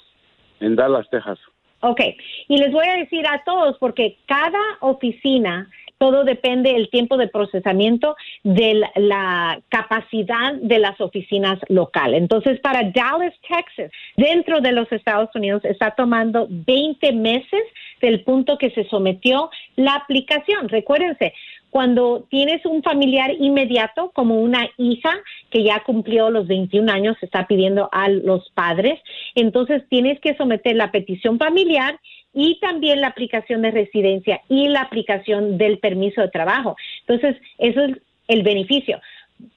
En Dallas, Texas. Ok, y les voy a decir a todos, porque cada oficina todo depende del tiempo de procesamiento de la, la capacidad de las oficinas locales. Entonces, para Dallas, Texas, dentro de los Estados Unidos, está tomando 20 meses del punto que se sometió la aplicación. Recuérdense, cuando tienes un familiar inmediato, como una hija que ya cumplió los 21 años, se está pidiendo a los padres, entonces tienes que someter la petición familiar y también la aplicación de residencia y la aplicación del permiso de trabajo. Entonces, eso es el beneficio.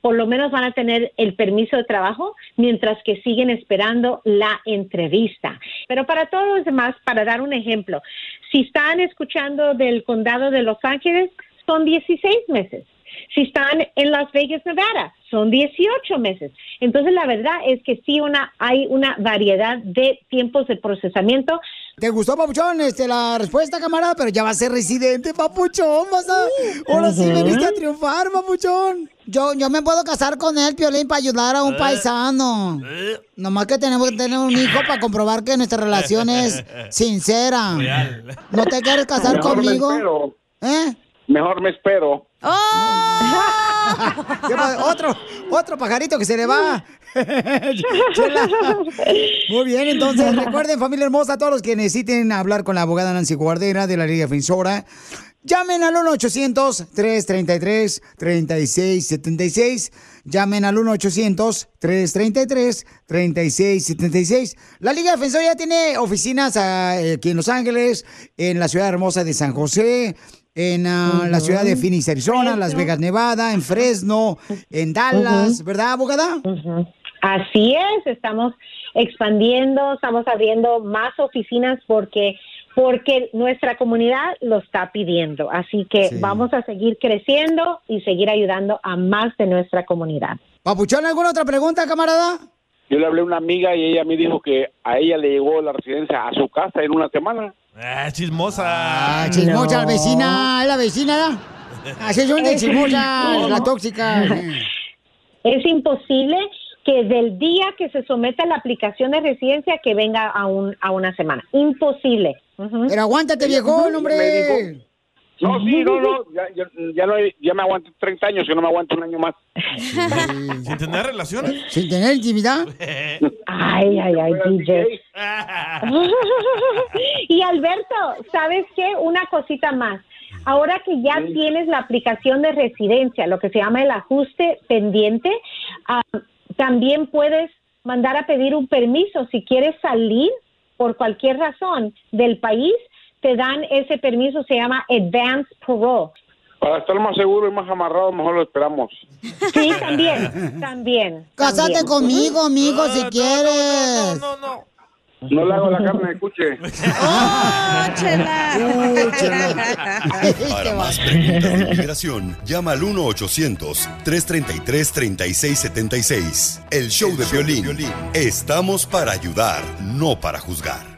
Por lo menos van a tener el permiso de trabajo mientras que siguen esperando la entrevista. Pero para todos los demás, para dar un ejemplo, si están escuchando del condado de Los Ángeles, son 16 meses. Si están en Las Vegas, Nevada, son 18 meses. Entonces, la verdad es que sí una, hay una variedad de tiempos de procesamiento. ¿Te gustó, Papuchón, este, la respuesta, camarada? Pero ya va a ser residente, Papuchón. Vas a... Ahora sí veniste a triunfar, Papuchón. Yo, yo me puedo casar con él, Piolín, para ayudar a un Eh. paisano. Nomás que tenemos que tener un hijo para comprobar que nuestra relación es sincera. ¿No te quieres casar Mejor conmigo? ¿Eh? Mejor me espero. ¿Qué pasa? otro, otro pajarito que se le va. Chela. Muy bien, entonces recuerden, familia hermosa, a todos los que necesiten hablar con la abogada Nancy Guardera de la Liga Defensora, llamen al 1-800-333-3676. Llamen al 1-800-333-3676. La Liga Defensora ya tiene oficinas ah, eh, aquí en Los Ángeles, en la ciudad hermosa de San José, en ah, la ciudad de Phoenix, Arizona, Las Vegas, Nevada, en Fresno, en Dallas, ¿verdad, abogada? Así es, estamos expandiendo, estamos abriendo más oficinas porque porque nuestra comunidad lo está pidiendo. Así que vamos a seguir creciendo y seguir ayudando a más de nuestra comunidad. Papuchón, ¿alguna otra pregunta, camarada? Yo le hablé a una amiga y ella me dijo que a ella le llegó la residencia a su casa en una semana. Ah, chismosa. Ah, chismosa, la vecina, es la vecina, Así son de chismosa, la tóxica. Es imposible que del día que se someta la aplicación de residencia que venga a, un, a una semana. Imposible. Pero aguántate, viejón, hombre. No, sí, no, no, ya, ya, ya no hay- ya me aguanto 30 años, que no me aguanto un año más. ¿Sin tener relaciones? Sin tener intimidad. Ay, ay, ay, DJ. y Alberto, ¿sabes qué? Una cosita más. Ahora que ya tienes la aplicación de residencia, lo que se llama el ajuste pendiente, ah, también puedes mandar a pedir un permiso. Si quieres salir por cualquier razón del país, te dan ese permiso, se llama Advance Parole. Para estar más seguro y más amarrado, mejor lo esperamos. Sí, también, también. Cásate también. conmigo, amigo, si quieres. No le hago la carne de cuche. Para más preguntas de inmigración, llama al 1-800-333-3676. El show de violín. Estamos para ayudar, no para juzgar.